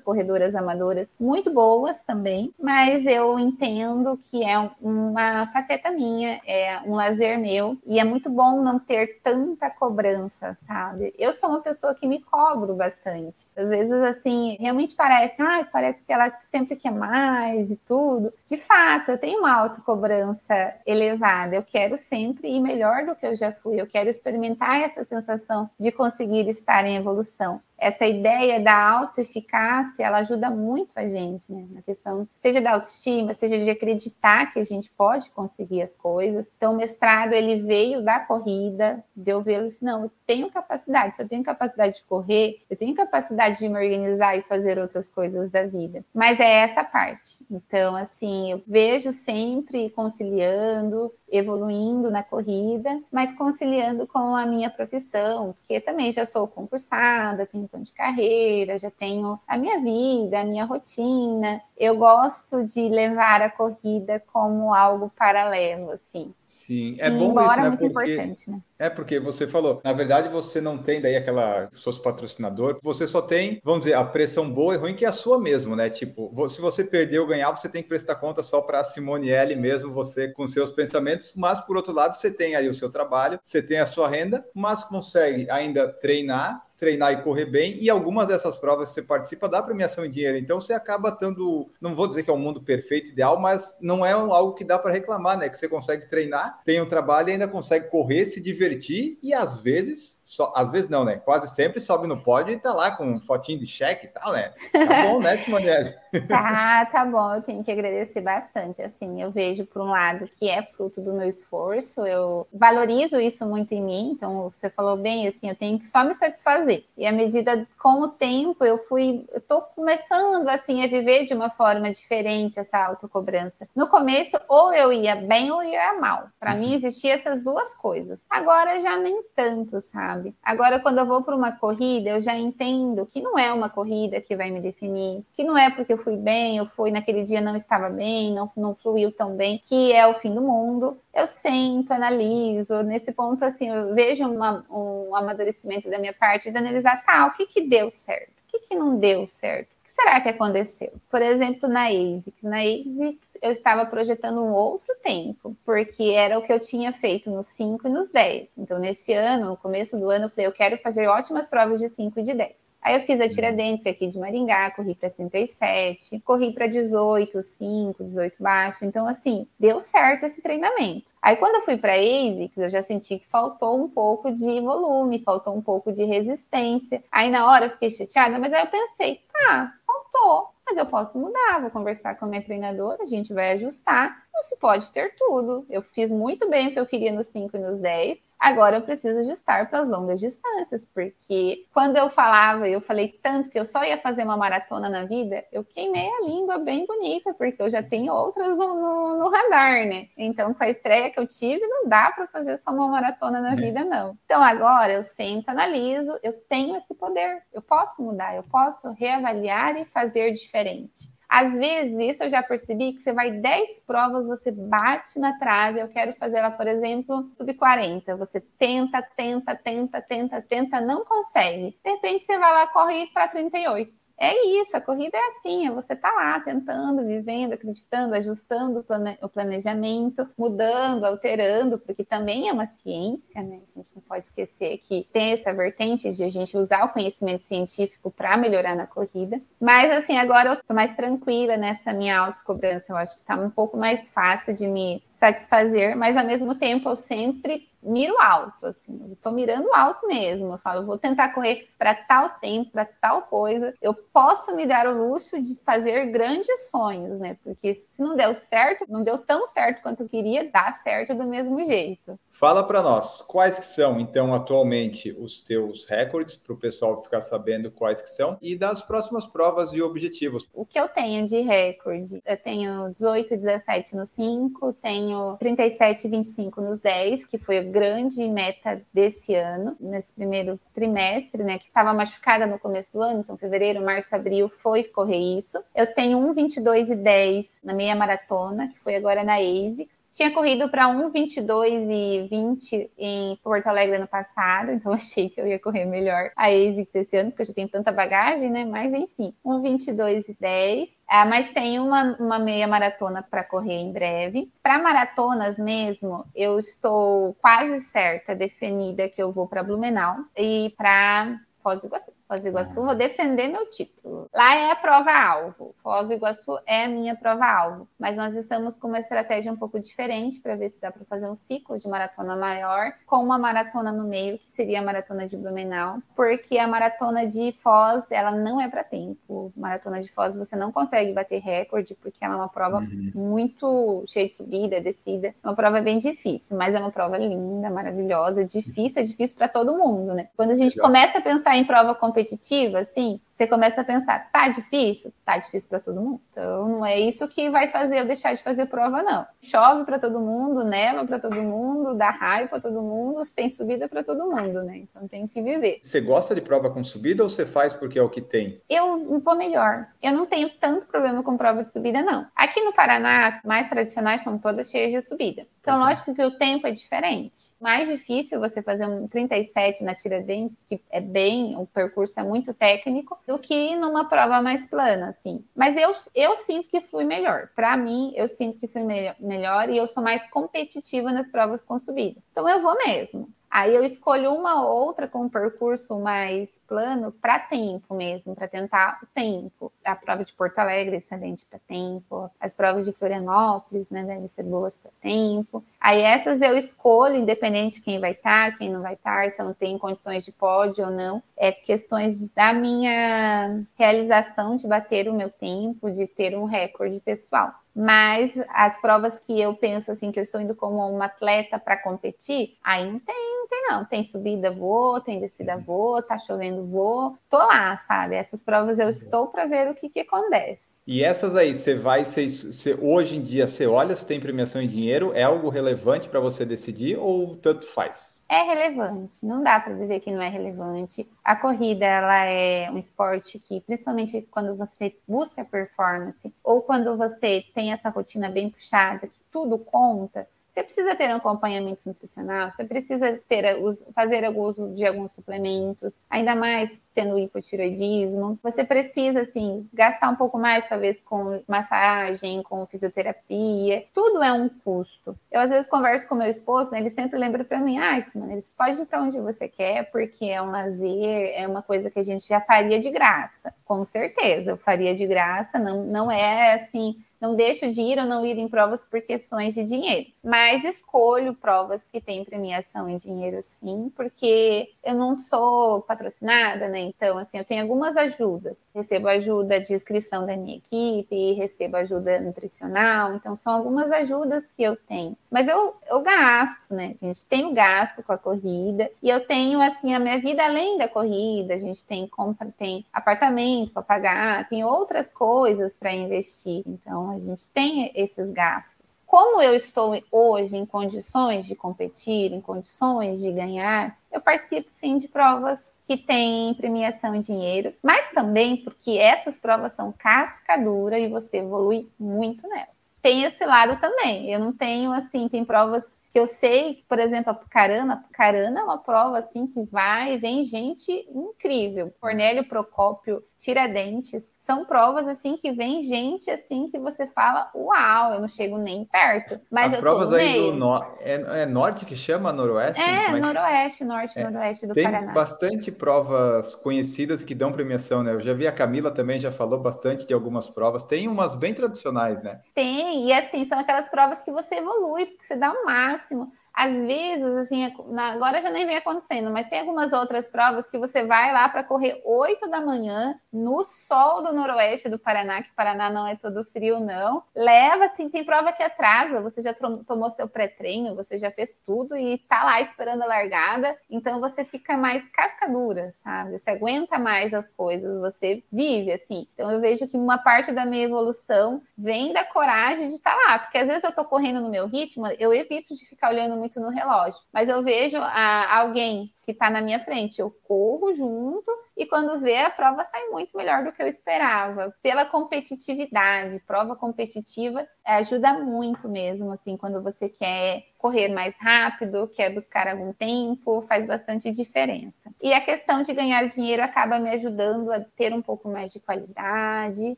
corredoras amadoras muito boas também, mas eu entendo que é uma faceta minha, é um lazer meu, e é muito bom não ter tanta cobrança, sabe? Eu sou uma pessoa que me cobro bastante. Às vezes, assim, realmente parece, ah, parece que ela sempre quer mais e tudo. De fato, eu tenho uma autocobrança elevada, eu quero sempre ir melhor do que eu já fui. Eu quero experimentar essa sensação de conseguir estar em evolução essa ideia da autoeficácia, ela ajuda muito a gente, né? Na questão, seja da autoestima, seja de acreditar que a gente pode conseguir as coisas. Então, o mestrado, ele veio da corrida, de eu ver assim, não, eu tenho capacidade, se eu tenho capacidade de correr, eu tenho capacidade de me organizar e fazer outras coisas da vida. Mas é essa parte. Então, assim, eu vejo sempre conciliando, evoluindo na corrida, mas conciliando com a minha profissão, porque também já sou concursada, tenho plano de carreira, já tenho a minha vida, a minha rotina. Eu gosto de levar a corrida como algo paralelo, assim. Sim, é e bom embora isso, né? muito porque... importante, né? É porque você falou, na verdade você não tem daí aquela seus patrocinador, você só tem, vamos dizer, a pressão boa e ruim que é a sua mesmo, né? Tipo, se você perder ou ganhar, você tem que prestar conta só para a Simone L mesmo, você com seus pensamentos, mas por outro lado, você tem aí o seu trabalho, você tem a sua renda, mas consegue ainda treinar treinar e correr bem, e algumas dessas provas que você participa dá premiação em dinheiro. Então você acaba tendo, não vou dizer que é um mundo perfeito, ideal, mas não é algo que dá para reclamar, né? Que você consegue treinar, tem um trabalho e ainda consegue correr, se divertir e às vezes, só, às vezes não, né? Quase sempre sobe no pódio e tá lá com um fotinho de cheque e tal, né? Tá bom, né, Simonelli? Tá, tá bom, eu tenho que agradecer bastante. Assim, eu vejo por um lado que é fruto do meu esforço, eu valorizo isso muito em mim, então você falou bem, assim, eu tenho que só me satisfazer fazer. E à medida com o tempo eu fui, eu tô começando assim a viver de uma forma diferente essa autocobrança. No começo ou eu ia bem ou eu ia mal. Para mim uhum. existia essas duas coisas. Agora já nem tanto, sabe? Agora quando eu vou para uma corrida, eu já entendo que não é uma corrida que vai me definir, que não é porque eu fui bem, eu fui naquele dia não estava bem, não não fluiu tão bem, que é o fim do mundo. Eu sento, analiso, nesse ponto assim, eu vejo uma, um amadurecimento da minha parte de analisar, tá, o que que deu certo? O que que não deu certo? O que será que aconteceu? Por exemplo, na ASICS. Na ASICS, eu estava projetando um outro tempo, porque era o que eu tinha feito nos 5 e nos 10. Então, nesse ano, no começo do ano, eu falei, eu quero fazer ótimas provas de 5 e de 10. Aí eu fiz a Tiradentes aqui de Maringá, corri para 37, corri para 18, 5, 18 baixo. Então, assim, deu certo esse treinamento. Aí, quando eu fui para ASICS, eu já senti que faltou um pouco de volume, faltou um pouco de resistência. Aí, na hora, eu fiquei chateada, mas aí eu pensei, tá, faltou mas eu posso mudar, vou conversar com a minha treinadora, a gente vai ajustar. Não se pode ter tudo. Eu fiz muito bem o que eu queria nos 5 e nos 10, Agora eu preciso ajustar para as longas distâncias, porque quando eu falava, eu falei tanto que eu só ia fazer uma maratona na vida, eu queimei a língua bem bonita, porque eu já tenho outras no, no, no radar, né? Então, com a estreia que eu tive, não dá para fazer só uma maratona na é. vida, não. Então, agora eu sento, analiso, eu tenho esse poder, eu posso mudar, eu posso reavaliar e fazer diferente. Às vezes, isso eu já percebi que você vai 10 provas, você bate na trave. Eu quero fazer ela, por exemplo, sub 40. Você tenta, tenta, tenta, tenta, tenta, não consegue. De repente, você vai lá, corre para 38. É isso, a corrida é assim, é você tá lá tentando, vivendo, acreditando, ajustando o planejamento, mudando, alterando, porque também é uma ciência, né? A gente não pode esquecer que tem essa vertente de a gente usar o conhecimento científico para melhorar na corrida. Mas assim, agora eu tô mais tranquila nessa minha autocobrança, eu acho que tá um pouco mais fácil de me satisfazer, mas ao mesmo tempo eu sempre miro alto, assim, tô mirando alto mesmo. Eu falo, vou tentar correr para tal tempo, para tal coisa. Eu posso me dar o luxo de fazer grandes sonhos, né? Porque se não deu certo, não deu tão certo quanto eu queria, dá certo do mesmo jeito. Fala para nós, quais que são, então, atualmente os teus recordes, para o pessoal ficar sabendo quais que são, e das próximas provas e objetivos. O que eu tenho de recorde? Eu tenho 18, 17 no 5, tenho 37, 25 nos 10, que foi a grande meta desse ano, nesse primeiro trimestre, né? Que estava machucada no começo do ano, então fevereiro, março, abril foi correr isso. Eu tenho 1, 22 e 10 na meia maratona, que foi agora na ASICS. Tinha corrido para 1,22 e 20 em Porto Alegre ano passado, então achei que eu ia correr melhor a ASICS esse ano, porque eu já tenho tanta bagagem, né? Mas enfim, 1,22 e 10. Ah, mas tem uma, uma meia maratona para correr em breve. Para maratonas mesmo, eu estou quase certa, definida que eu vou para Blumenau e para Foz do Iguaçu. Foz do Iguaçu, vou defender meu título. Lá é a prova-alvo. Foz do Iguaçu é a minha prova-alvo. Mas nós estamos com uma estratégia um pouco diferente para ver se dá para fazer um ciclo de maratona maior, com uma maratona no meio, que seria a maratona de Blumenau, porque a maratona de Foz, ela não é para tempo. Maratona de Foz você não consegue bater recorde, porque ela é uma prova uhum. muito cheia de subida, descida. É uma prova bem difícil, mas é uma prova linda, maravilhosa, difícil, é difícil para todo mundo, né? Quando a gente Legal. começa a pensar em prova competitiva, assim, você começa a pensar, tá difícil? Tá difícil para todo mundo. Então, não é isso que vai fazer eu deixar de fazer prova, não. Chove para todo mundo, neva para todo mundo, dá raio para todo mundo, tem subida para todo mundo, né? Então, tem que viver. Você gosta de prova com subida ou você faz porque é o que tem? Eu vou melhor. Eu não tenho tanto problema com prova de subida, não. Aqui no Paraná, as mais tradicionais são todas cheias de subida. Então, Exato. lógico que o tempo é diferente. Mais difícil você fazer um 37 na Tiradentes, que é bem, o percurso é muito técnico, do que numa prova mais plana, assim. Mas eu, eu sinto que fui melhor. Para mim, eu sinto que fui melhor, melhor e eu sou mais competitiva nas provas com subida. Então, eu vou mesmo. Aí eu escolho uma outra com um percurso mais plano para tempo mesmo, para tentar o tempo. A prova de Porto Alegre, excelente para tempo. As provas de Florianópolis, né, devem ser boas para tempo. Aí essas eu escolho, independente de quem vai estar, tá, quem não vai estar, tá, se eu não tenho condições de pódio ou não. É questões da minha realização de bater o meu tempo, de ter um recorde pessoal. Mas as provas que eu penso assim que eu estou indo como uma atleta para competir, aí não tem, não tem não. Tem subida, vou, tem descida, vou, tá chovendo, vou. Tô lá, sabe? Essas provas eu estou para ver o que, que acontece. E essas aí, você vai, você, você, hoje em dia, você olha se tem premiação em dinheiro, é algo relevante para você decidir ou tanto faz? É relevante, não dá para dizer que não é relevante. A corrida, ela é um esporte que, principalmente quando você busca performance ou quando você tem essa rotina bem puxada, que tudo conta, você precisa ter um acompanhamento nutricional, você precisa ter, fazer uso de alguns suplementos, ainda mais tendo hipotiroidismo. Você precisa, assim, gastar um pouco mais, talvez, com massagem, com fisioterapia. Tudo é um custo. Eu, às vezes, converso com meu esposo, né, ele sempre lembra para mim, ah, Simone, eles pode ir para onde você quer, porque é um lazer, é uma coisa que a gente já faria de graça. Com certeza, eu faria de graça, não, não é, assim não deixo de ir ou não ir em provas por questões de dinheiro, mas escolho provas que têm premiação em dinheiro sim, porque eu não sou patrocinada, né? Então, assim, eu tenho algumas ajudas. Recebo ajuda de inscrição da minha equipe, recebo ajuda nutricional, então são algumas ajudas que eu tenho. Mas eu, eu gasto, né? A gente tem o gasto com a corrida e eu tenho, assim, a minha vida além da corrida. A gente tem compra, tem apartamento para pagar, tem outras coisas para investir. Então, a gente tem esses gastos. Como eu estou hoje em condições de competir, em condições de ganhar, eu participo sim de provas que têm premiação em dinheiro, mas também porque essas provas são casca dura e você evolui muito nelas. Tem esse lado também. Eu não tenho assim, tem provas que eu sei que, por exemplo, a Pucarana, a Pucarana é uma prova assim que vai, vem gente incrível. Cornélio Procópio Tiradentes, são provas assim que vem gente assim que você fala, uau, eu não chego nem perto. Mas As provas aí meio. do no... é, é, norte que chama noroeste? É, é noroeste, norte, é. noroeste do Tem Paraná. Tem bastante provas conhecidas que dão premiação, né? Eu já vi a Camila também já falou bastante de algumas provas. Tem umas bem tradicionais, né? Tem, e assim, são aquelas provas que você evolui, porque você dá o máximo. massimo. Às vezes, assim, é agora já nem vem acontecendo, mas tem algumas outras provas que você vai lá para correr 8 da manhã, no sol do noroeste do Paraná, que Paraná não é todo frio, não. Leva, assim, tem prova que atrasa, você já tomou seu pré-treino, você já fez tudo e tá lá esperando a largada, então você fica mais cascadura, sabe? Você aguenta mais as coisas, você vive, assim. Então eu vejo que uma parte da minha evolução vem da coragem de estar tá lá, porque às vezes eu tô correndo no meu ritmo, eu evito de ficar olhando muito no relógio. Mas eu vejo a, alguém que está na minha frente, eu corro junto e quando vê a prova sai muito melhor do que eu esperava. Pela competitividade, prova competitiva ajuda muito mesmo, assim, quando você quer correr mais rápido, quer buscar algum tempo, faz bastante diferença. E a questão de ganhar dinheiro acaba me ajudando a ter um pouco mais de qualidade.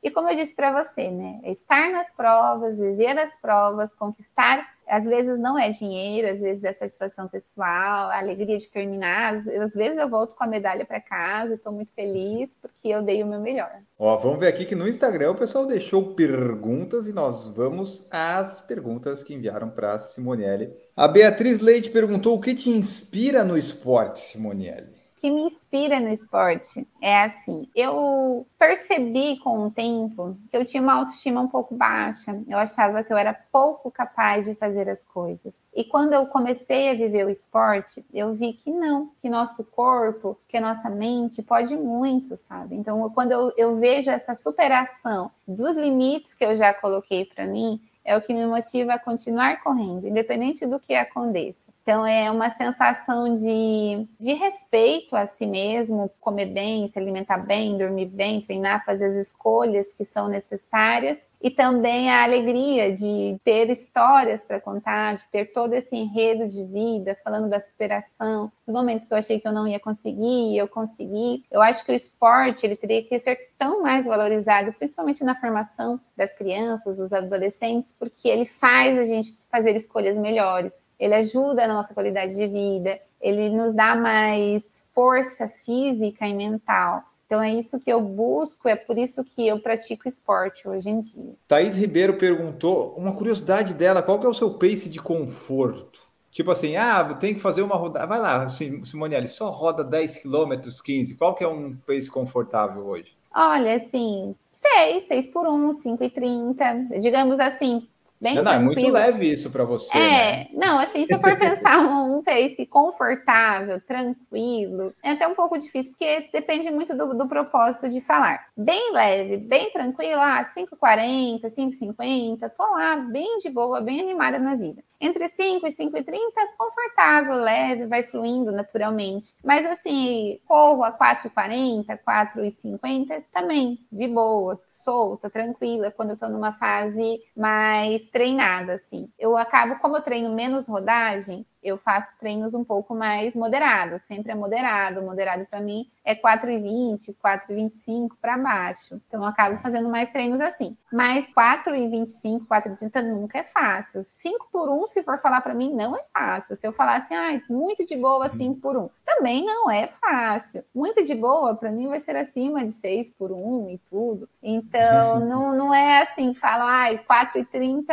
E como eu disse para você, né, estar nas provas, viver as provas, conquistar às vezes não é dinheiro, às vezes é satisfação pessoal, a alegria de terminar. Às vezes eu volto com a medalha para casa e estou muito feliz porque eu dei o meu melhor. Ó, vamos ver aqui que no Instagram o pessoal deixou perguntas e nós vamos às perguntas que enviaram para Simonielle. A Beatriz Leite perguntou o que te inspira no esporte, Simonielle? Que me inspira no esporte é assim: eu percebi com o tempo que eu tinha uma autoestima um pouco baixa, eu achava que eu era pouco capaz de fazer as coisas. E quando eu comecei a viver o esporte, eu vi que não, que nosso corpo, que nossa mente pode muito, sabe? Então, quando eu, eu vejo essa superação dos limites que eu já coloquei para mim, é o que me motiva a continuar correndo, independente do que aconteça. Então, é uma sensação de, de respeito a si mesmo, comer bem, se alimentar bem, dormir bem, treinar, fazer as escolhas que são necessárias e também a alegria de ter histórias para contar, de ter todo esse enredo de vida, falando da superação, os momentos que eu achei que eu não ia conseguir, eu consegui. Eu acho que o esporte ele teria que ser tão mais valorizado, principalmente na formação das crianças, dos adolescentes, porque ele faz a gente fazer escolhas melhores. Ele ajuda a nossa qualidade de vida, ele nos dá mais força física e mental. Então é isso que eu busco, é por isso que eu pratico esporte hoje em dia. Thaís Ribeiro perguntou uma curiosidade dela: qual que é o seu pace de conforto? Tipo assim, ah, tem que fazer uma rodada. Vai lá, Simonielli, só roda 10 km, 15. Qual que é um pace confortável hoje? Olha, assim, 6, 6 por 1, 5 e 30. Digamos assim, Bem não, não, é muito leve isso para você. É, né? não, assim, se eu for pensar um, pace confortável, tranquilo, é até um pouco difícil, porque depende muito do, do propósito de falar. Bem leve, bem tranquilo, ah, 5,40, 5,50, tô lá, bem de boa, bem animada na vida. Entre 5 e 5 e 30, confortável, leve, vai fluindo naturalmente. Mas assim, corro a 4,40, 4,50 também, de boa, solta, tranquila, quando eu tô numa fase mais treinada, assim. Eu acabo, como eu treino menos rodagem, eu faço treinos um pouco mais moderados, sempre é moderado. Moderado para mim é 4,20, 4,25 para baixo. Então eu acabo fazendo mais treinos assim. Mas 4,25, 4,30 nunca é fácil. 5 por 1, se for falar para mim, não é fácil. Se eu falar assim, ah, muito de boa 5 por 1, também não é fácil. Muito de boa, para mim vai ser acima de 6 por 1 e tudo. Então não, não é assim, fala, ah, 4,30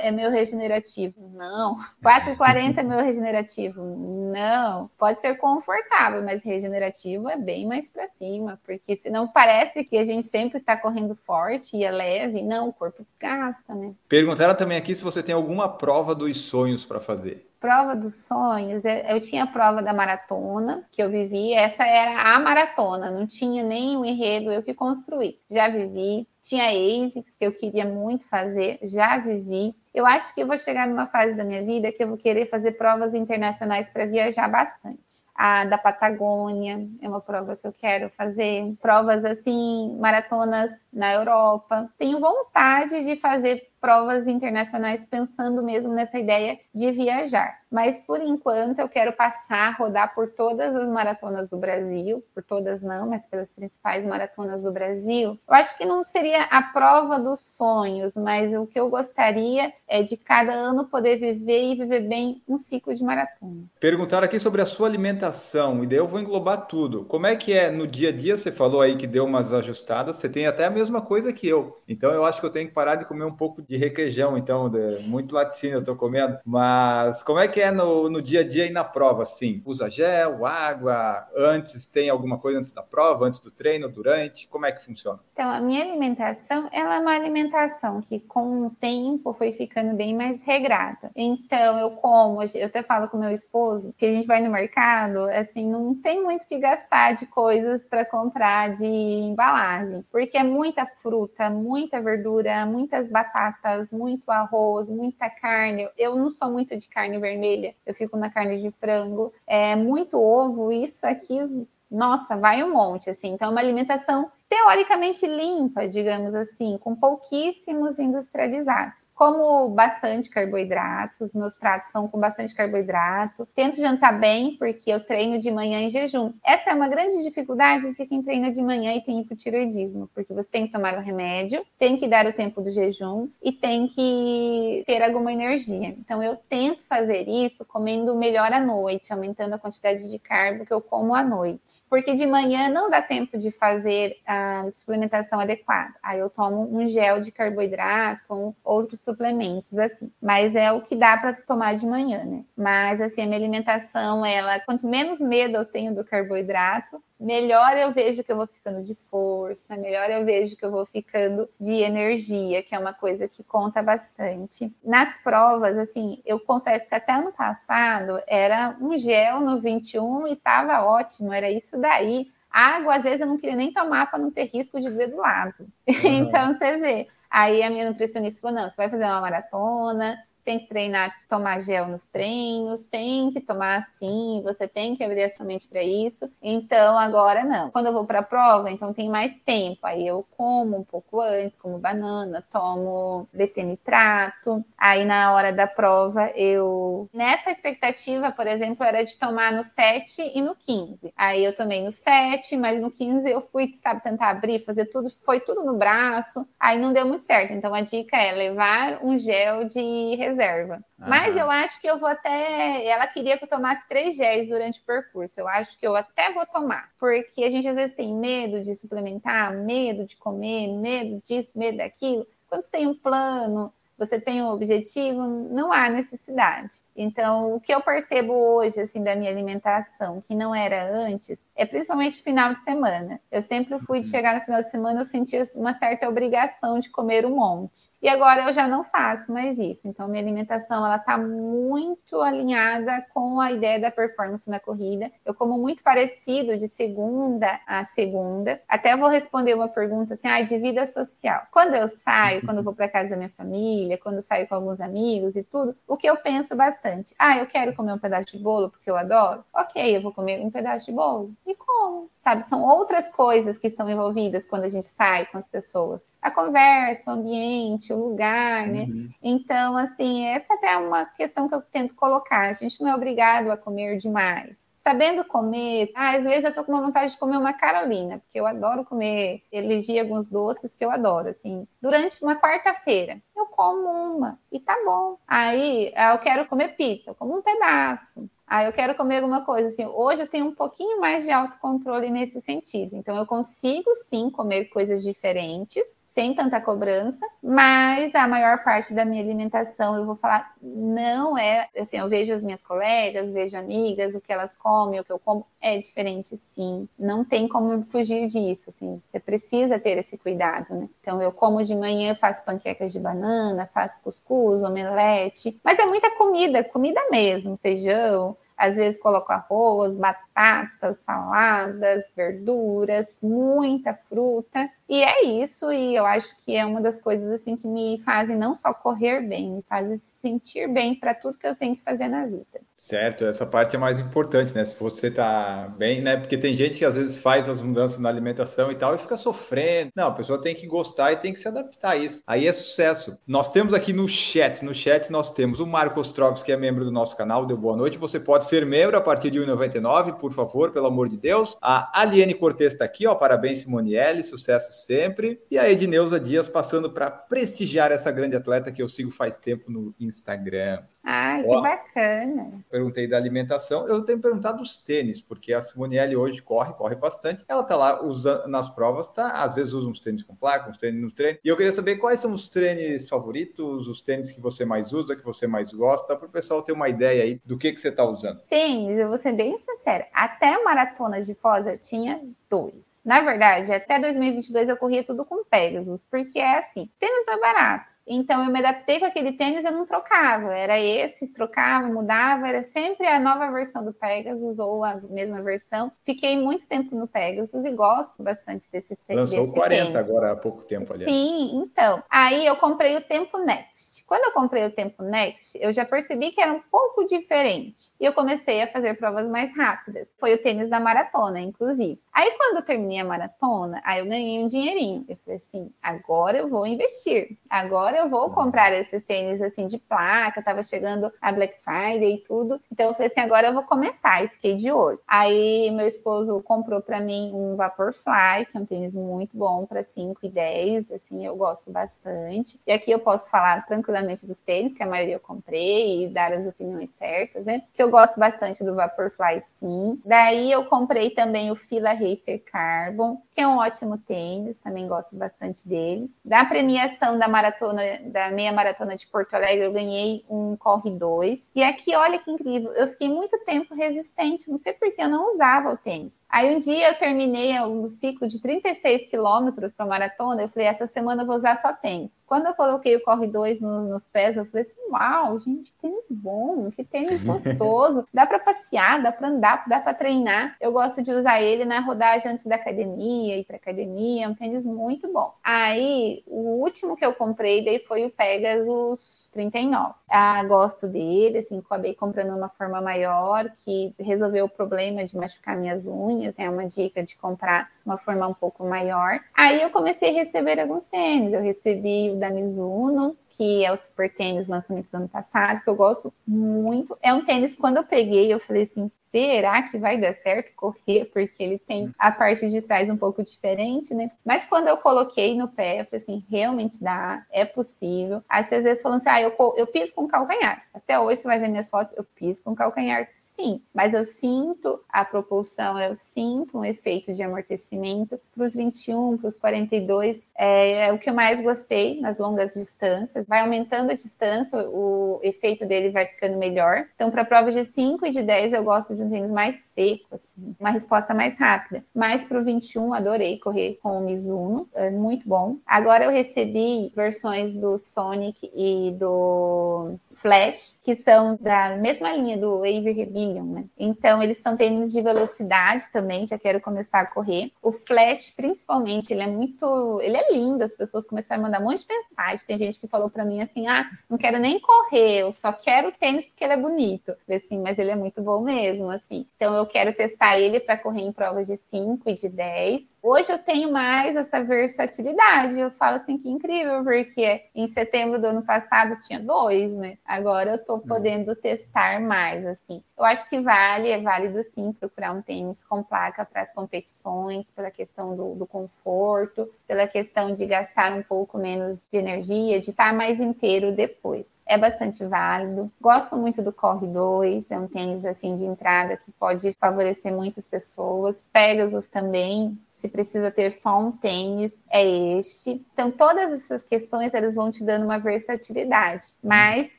é meu regenerativo. Não. 4,40 é meu regenerativo? Não, pode ser confortável, mas regenerativo é bem mais para cima, porque senão parece que a gente sempre está correndo forte e é leve. Não, o corpo desgasta, né? Perguntaram também aqui se você tem alguma prova dos sonhos para fazer prova dos sonhos, eu tinha a prova da maratona que eu vivi, essa era a maratona, não tinha o enredo eu que construí. Já vivi, tinha ASICS que eu queria muito fazer, já vivi. Eu acho que eu vou chegar numa fase da minha vida que eu vou querer fazer provas internacionais para viajar bastante. A da Patagônia é uma prova que eu quero fazer. Provas assim, maratonas na Europa. Tenho vontade de fazer provas internacionais pensando mesmo nessa ideia de viajar. Mas por enquanto eu quero passar, rodar por todas as maratonas do Brasil, por todas não, mas pelas principais maratonas do Brasil. Eu acho que não seria a prova dos sonhos, mas o que eu gostaria é de cada ano poder viver e viver bem um ciclo de maratona. Perguntaram aqui sobre a sua alimentação, e daí eu vou englobar tudo. Como é que é no dia a dia? Você falou aí que deu umas ajustadas, você tem até a mesma coisa que eu. Então eu acho que eu tenho que parar de comer um pouco de requeijão, então, muito laticínio eu tô comendo. Mas como é que é é no, no dia a dia e na prova, sim? Usa gel, água, antes tem alguma coisa antes da prova, antes do treino, durante? Como é que funciona? Então, a minha alimentação, ela é uma alimentação que com o tempo foi ficando bem mais regrada. Então, eu como, eu até falo com meu esposo, que a gente vai no mercado, assim, não tem muito que gastar de coisas para comprar de embalagem, porque é muita fruta, muita verdura, muitas batatas, muito arroz, muita carne. Eu não sou muito de carne vermelha, eu fico na carne de frango, é muito ovo, isso aqui nossa, vai um monte, assim. Então, é uma alimentação teoricamente limpa, digamos assim, com pouquíssimos industrializados como bastante carboidratos, meus pratos são com bastante carboidrato. Tento jantar bem, porque eu treino de manhã em jejum. Essa é uma grande dificuldade de quem treina de manhã e tem hipotiroidismo, porque você tem que tomar o remédio, tem que dar o tempo do jejum e tem que ter alguma energia. Então eu tento fazer isso comendo melhor à noite, aumentando a quantidade de carbo que eu como à noite. Porque de manhã não dá tempo de fazer a suplementação adequada. Aí eu tomo um gel de carboidrato com outros suplementos, assim. Mas é o que dá para tomar de manhã, né? Mas, assim, a minha alimentação, ela, quanto menos medo eu tenho do carboidrato, melhor eu vejo que eu vou ficando de força, melhor eu vejo que eu vou ficando de energia, que é uma coisa que conta bastante. Nas provas, assim, eu confesso que até ano passado era um gel no 21 e tava ótimo, era isso daí. Água, às vezes, eu não queria nem tomar para não ter risco de ver do lado. Uhum. então, você vê. Aí a minha nutricionista falou: não, você vai fazer uma maratona, tem que treinar, tomar gel nos treinos, tem que tomar assim, você tem que abrir a sua mente para isso. Então, agora não. Quando eu vou para a prova, então tem mais tempo. Aí eu como um pouco antes, como banana, tomo BT nitrato. Aí na hora da prova, eu. Nessa expectativa, por exemplo, era de tomar no 7 e no 15. Aí eu tomei no 7, mas no 15 eu fui, sabe, tentar abrir, fazer tudo, foi tudo no braço. Aí não deu muito certo. Então a dica é levar um gel de reserva. Mas eu acho que eu vou até. Ela queria que eu tomasse três géis durante o percurso. Eu acho que eu até vou tomar. Porque a gente às vezes tem medo de suplementar, medo de comer, medo disso, medo daquilo. Quando você tem um plano, você tem um objetivo, não há necessidade. Então, o que eu percebo hoje, assim, da minha alimentação, que não era antes, é principalmente final de semana. Eu sempre fui de uhum. chegar no final de semana, eu sentia uma certa obrigação de comer um monte. E agora eu já não faço mais isso. Então, minha alimentação, ela tá muito alinhada com a ideia da performance na corrida. Eu como muito parecido de segunda a segunda. Até vou responder uma pergunta assim, ah, de vida social. Quando eu saio, quando eu vou para casa da minha família, quando eu saio com alguns amigos e tudo, o que eu penso bastante. Ah, eu quero comer um pedaço de bolo porque eu adoro. Ok, eu vou comer um pedaço de bolo. E como? Sabe, são outras coisas que estão envolvidas quando a gente sai com as pessoas. A conversa, o ambiente, o lugar, né? Uhum. Então, assim, essa é uma questão que eu tento colocar. A gente não é obrigado a comer demais sabendo comer. Ah, às vezes eu tô com uma vontade de comer uma Carolina, porque eu adoro comer, elegi alguns doces que eu adoro, assim. Durante uma quarta-feira, eu como uma e tá bom. Aí ah, eu quero comer pizza, eu como um pedaço. Aí eu quero comer alguma coisa assim. Hoje eu tenho um pouquinho mais de autocontrole nesse sentido. Então eu consigo sim comer coisas diferentes sem tanta cobrança, mas a maior parte da minha alimentação, eu vou falar, não é, assim, eu vejo as minhas colegas, vejo amigas, o que elas comem, o que eu como, é diferente sim, não tem como fugir disso, assim, você precisa ter esse cuidado, né? Então eu como de manhã, faço panquecas de banana, faço cuscuz, omelete, mas é muita comida, comida mesmo, feijão, às vezes coloco arroz, batatas, saladas, verduras, muita fruta. E é isso, e eu acho que é uma das coisas assim que me fazem não só correr bem, me fazem se sentir bem para tudo que eu tenho que fazer na vida. Certo, essa parte é mais importante, né? Se você tá bem, né? Porque tem gente que às vezes faz as mudanças na alimentação e tal e fica sofrendo. Não, a pessoa tem que gostar e tem que se adaptar a isso. Aí é sucesso. Nós temos aqui no chat, no chat nós temos o Marcos Troves, que é membro do nosso canal, deu boa noite. Você pode ser membro a partir de 1,99, por favor, pelo amor de Deus. A Aliene Cortes está aqui, ó. Parabéns, Simonielle, sucesso sempre. E a Edneuza Dias passando para prestigiar essa grande atleta que eu sigo faz tempo no Instagram. Ah, que bacana. Perguntei da alimentação. Eu tenho perguntado dos tênis, porque a Simonielle hoje corre, corre bastante. Ela tá lá usando nas provas, tá? Às vezes usa uns tênis com placa, uns tênis no treino. E eu queria saber quais são os tênis favoritos, os tênis que você mais usa, que você mais gosta, para o pessoal ter uma ideia aí do que, que você está usando. Tênis, eu vou ser bem sincera. Até a maratona de Foz eu tinha dois. Na verdade, até 2022 eu corria tudo com Pegasus, porque é assim, tênis é barato. Então eu me adaptei com aquele tênis, eu não trocava. Era esse, trocava, mudava, era sempre a nova versão do Pegasus ou a mesma versão. Fiquei muito tempo no Pegasus e gosto bastante desse tênis. Lançou desse 40 tênis. agora há pouco tempo, ali. Sim, então. Aí eu comprei o Tempo Next. Quando eu comprei o Tempo Next, eu já percebi que era um pouco diferente. E eu comecei a fazer provas mais rápidas. Foi o tênis da maratona, inclusive. Aí quando eu terminei a maratona, aí eu ganhei um dinheirinho. Eu falei assim, agora eu vou investir. Agora eu vou comprar esses tênis assim de placa. Tava chegando a Black Friday e tudo. Então eu falei assim, agora eu vou começar. E fiquei de olho. Aí meu esposo comprou para mim um Vaporfly, que é um tênis muito bom para 5 e 10. Assim, eu gosto bastante. E aqui eu posso falar tranquilamente dos tênis, que a maioria eu comprei, e dar as opiniões certas, né? Porque eu gosto bastante do Vaporfly, sim. Daí eu comprei também o Fila Racer Carbon, que é um ótimo tênis, também gosto bastante dele. Da premiação da maratona, da meia maratona de Porto Alegre, eu ganhei um Corre 2. E aqui, olha que incrível, eu fiquei muito tempo resistente, não sei porque eu não usava o tênis. Aí um dia eu terminei o ciclo de 36 quilômetros para maratona, eu falei, essa semana eu vou usar só tênis. Quando eu coloquei o Corre 2 no, nos pés, eu falei assim, uau, gente, que tênis bom, que tênis gostoso. dá para passear, dá para andar, dá para treinar. Eu gosto de usar ele na rodagem antes da academia, ir para academia, é um tênis muito bom. Aí, o último que eu comprei daí foi o Pegasus 39. Ah, gosto dele, assim, acabei comprando uma forma maior que resolveu o problema de machucar minhas unhas. É uma dica de comprar uma forma um pouco maior. Aí eu comecei a receber alguns tênis. Eu recebi o da Mizuno, que é o Super Tênis lançamento do ano passado, que eu gosto muito. É um tênis, quando eu peguei, eu falei assim, será que vai dar certo correr? Porque ele tem a parte de trás um pouco diferente, né? Mas quando eu coloquei no pé, eu falei assim, realmente dá, é possível. Aí você às vezes falando assim, ah, eu, eu piso com calcanhar. Até hoje você vai ver minhas fotos, eu piso com calcanhar, sim. Mas eu sinto a propulsão, eu sinto um efeito de amortecimento. Para os 21, para os 42, é, é o que eu mais gostei nas longas distâncias. Vai aumentando a distância, o efeito dele vai ficando melhor. Então, para provas de 5 e de 10, eu gosto de tênis mais seco, assim, uma resposta mais rápida. Mas para o 21, adorei correr com o Mizuno, é muito bom. Agora eu recebi versões do Sonic e do Flash, que são da mesma linha do Wave Rebellion, né? Então, eles estão tênis de velocidade também, já quero começar a correr. O Flash, principalmente, ele é muito... Ele é lindo, as pessoas começaram a mandar um monte de mensagem. Tem gente que falou para mim assim, ah, não quero nem correr, eu só quero tênis porque ele é bonito. Assim, mas ele é muito bom mesmo, assim. Então, eu quero testar ele para correr em provas de 5 e de 10. Hoje eu tenho mais essa versatilidade. Eu falo assim, que incrível, porque em setembro do ano passado tinha dois, né? Agora eu estou uhum. podendo testar mais, assim. Eu acho que vale, é válido sim procurar um tênis com placa para as competições, pela questão do, do, conforto, pela questão de gastar um pouco menos de energia, de estar mais inteiro depois. É bastante válido. Gosto muito do Corre 2, é um tênis assim de entrada que pode favorecer muitas pessoas. Pegasus também, se precisa ter só um tênis, é este. Então, todas essas questões elas vão te dando uma versatilidade, mas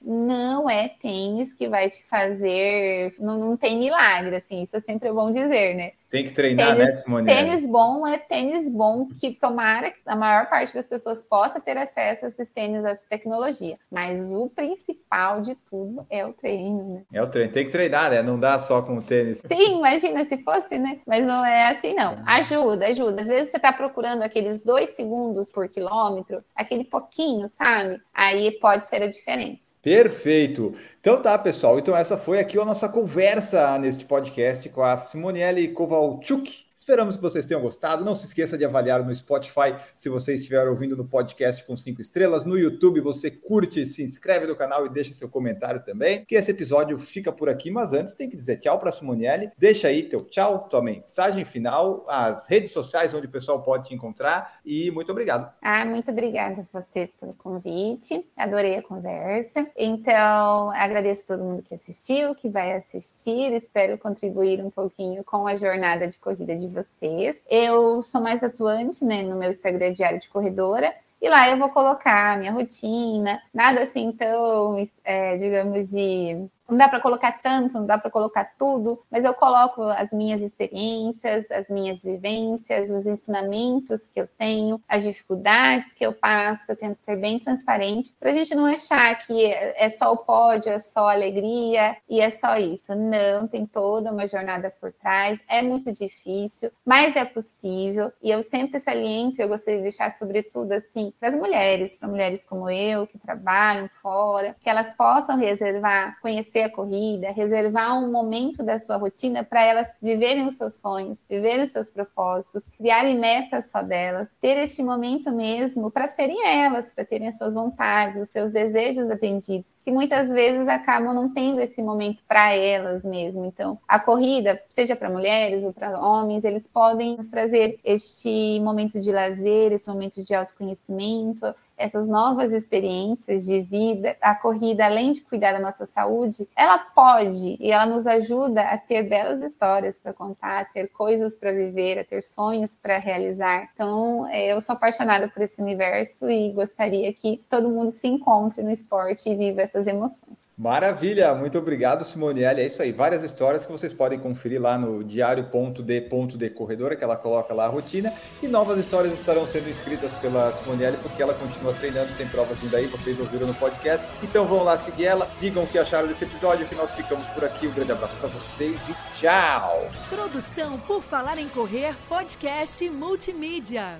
não é tênis que vai te fazer. Não, não tem milagre, assim, isso é sempre bom dizer, né? Tem que treinar, né, tênis, né, Simone? Tênis bom é tênis bom que tomara que a maior parte das pessoas possa ter acesso a esses tênis, a essa tecnologia. Mas o principal de tudo é o treino, né? É o treino. Tem que treinar, né? Não dá só com o tênis. Sim, imagina se fosse, né? Mas não é assim, não. Ajuda, ajuda. Às vezes você está procurando aqueles dois segundos por quilômetro, aquele pouquinho, sabe? Aí pode ser a diferença. Perfeito. Então tá, pessoal. Então essa foi aqui a nossa conversa neste podcast com a Simonielle Kovalchuk, Esperamos que vocês tenham gostado. Não se esqueça de avaliar no Spotify se você estiver ouvindo no podcast com cinco estrelas. No YouTube, você curte, se inscreve no canal e deixa seu comentário também. Que esse episódio fica por aqui, mas antes tem que dizer tchau para Simonielle. Deixa aí teu tchau, tua mensagem final, as redes sociais onde o pessoal pode te encontrar e muito obrigado. Ah, muito obrigada a vocês pelo convite. Adorei a conversa. Então, agradeço a todo mundo que assistiu, que vai assistir. Espero contribuir um pouquinho com a jornada de corrida de vocês. Eu sou mais atuante né, no meu Instagram Diário de Corredora. E lá eu vou colocar a minha rotina, nada assim tão, é, digamos, de não dá para colocar tanto, não dá para colocar tudo, mas eu coloco as minhas experiências, as minhas vivências, os ensinamentos que eu tenho, as dificuldades que eu passo, eu tento ser bem transparente, para a gente não achar que é só o pódio, é só alegria e é só isso. Não, tem toda uma jornada por trás, é muito difícil, mas é possível, e eu sempre saliento, eu gostaria de deixar sobretudo assim, para as mulheres, para mulheres como eu, que trabalham fora, que elas possam reservar, conhecer a corrida, reservar um momento da sua rotina para elas viverem os seus sonhos, viverem os seus propósitos, criarem metas só delas, ter este momento mesmo para serem elas, para terem as suas vontades, os seus desejos atendidos, que muitas vezes acabam não tendo esse momento para elas mesmo. Então, a corrida, seja para mulheres ou para homens, eles podem nos trazer este momento de lazer, esse momento de autoconhecimento, essas novas experiências de vida, a corrida, além de cuidar da nossa saúde, ela pode e ela nos ajuda a ter belas histórias para contar, a ter coisas para viver, a ter sonhos para realizar. Então, é, eu sou apaixonada por esse universo e gostaria que todo mundo se encontre no esporte e viva essas emoções. Maravilha, muito obrigado, Simonielle. É isso aí, várias histórias que vocês podem conferir lá no diário.d.d Corredora, que ela coloca lá a rotina, e novas histórias estarão sendo escritas pela Simonielle, porque ela continua treinando, tem provas vindo aí, vocês ouviram no podcast. Então vão lá seguir ela, digam o que acharam desse episódio, que nós ficamos por aqui. Um grande abraço para vocês e tchau! Produção por Falar em Correr, podcast multimídia.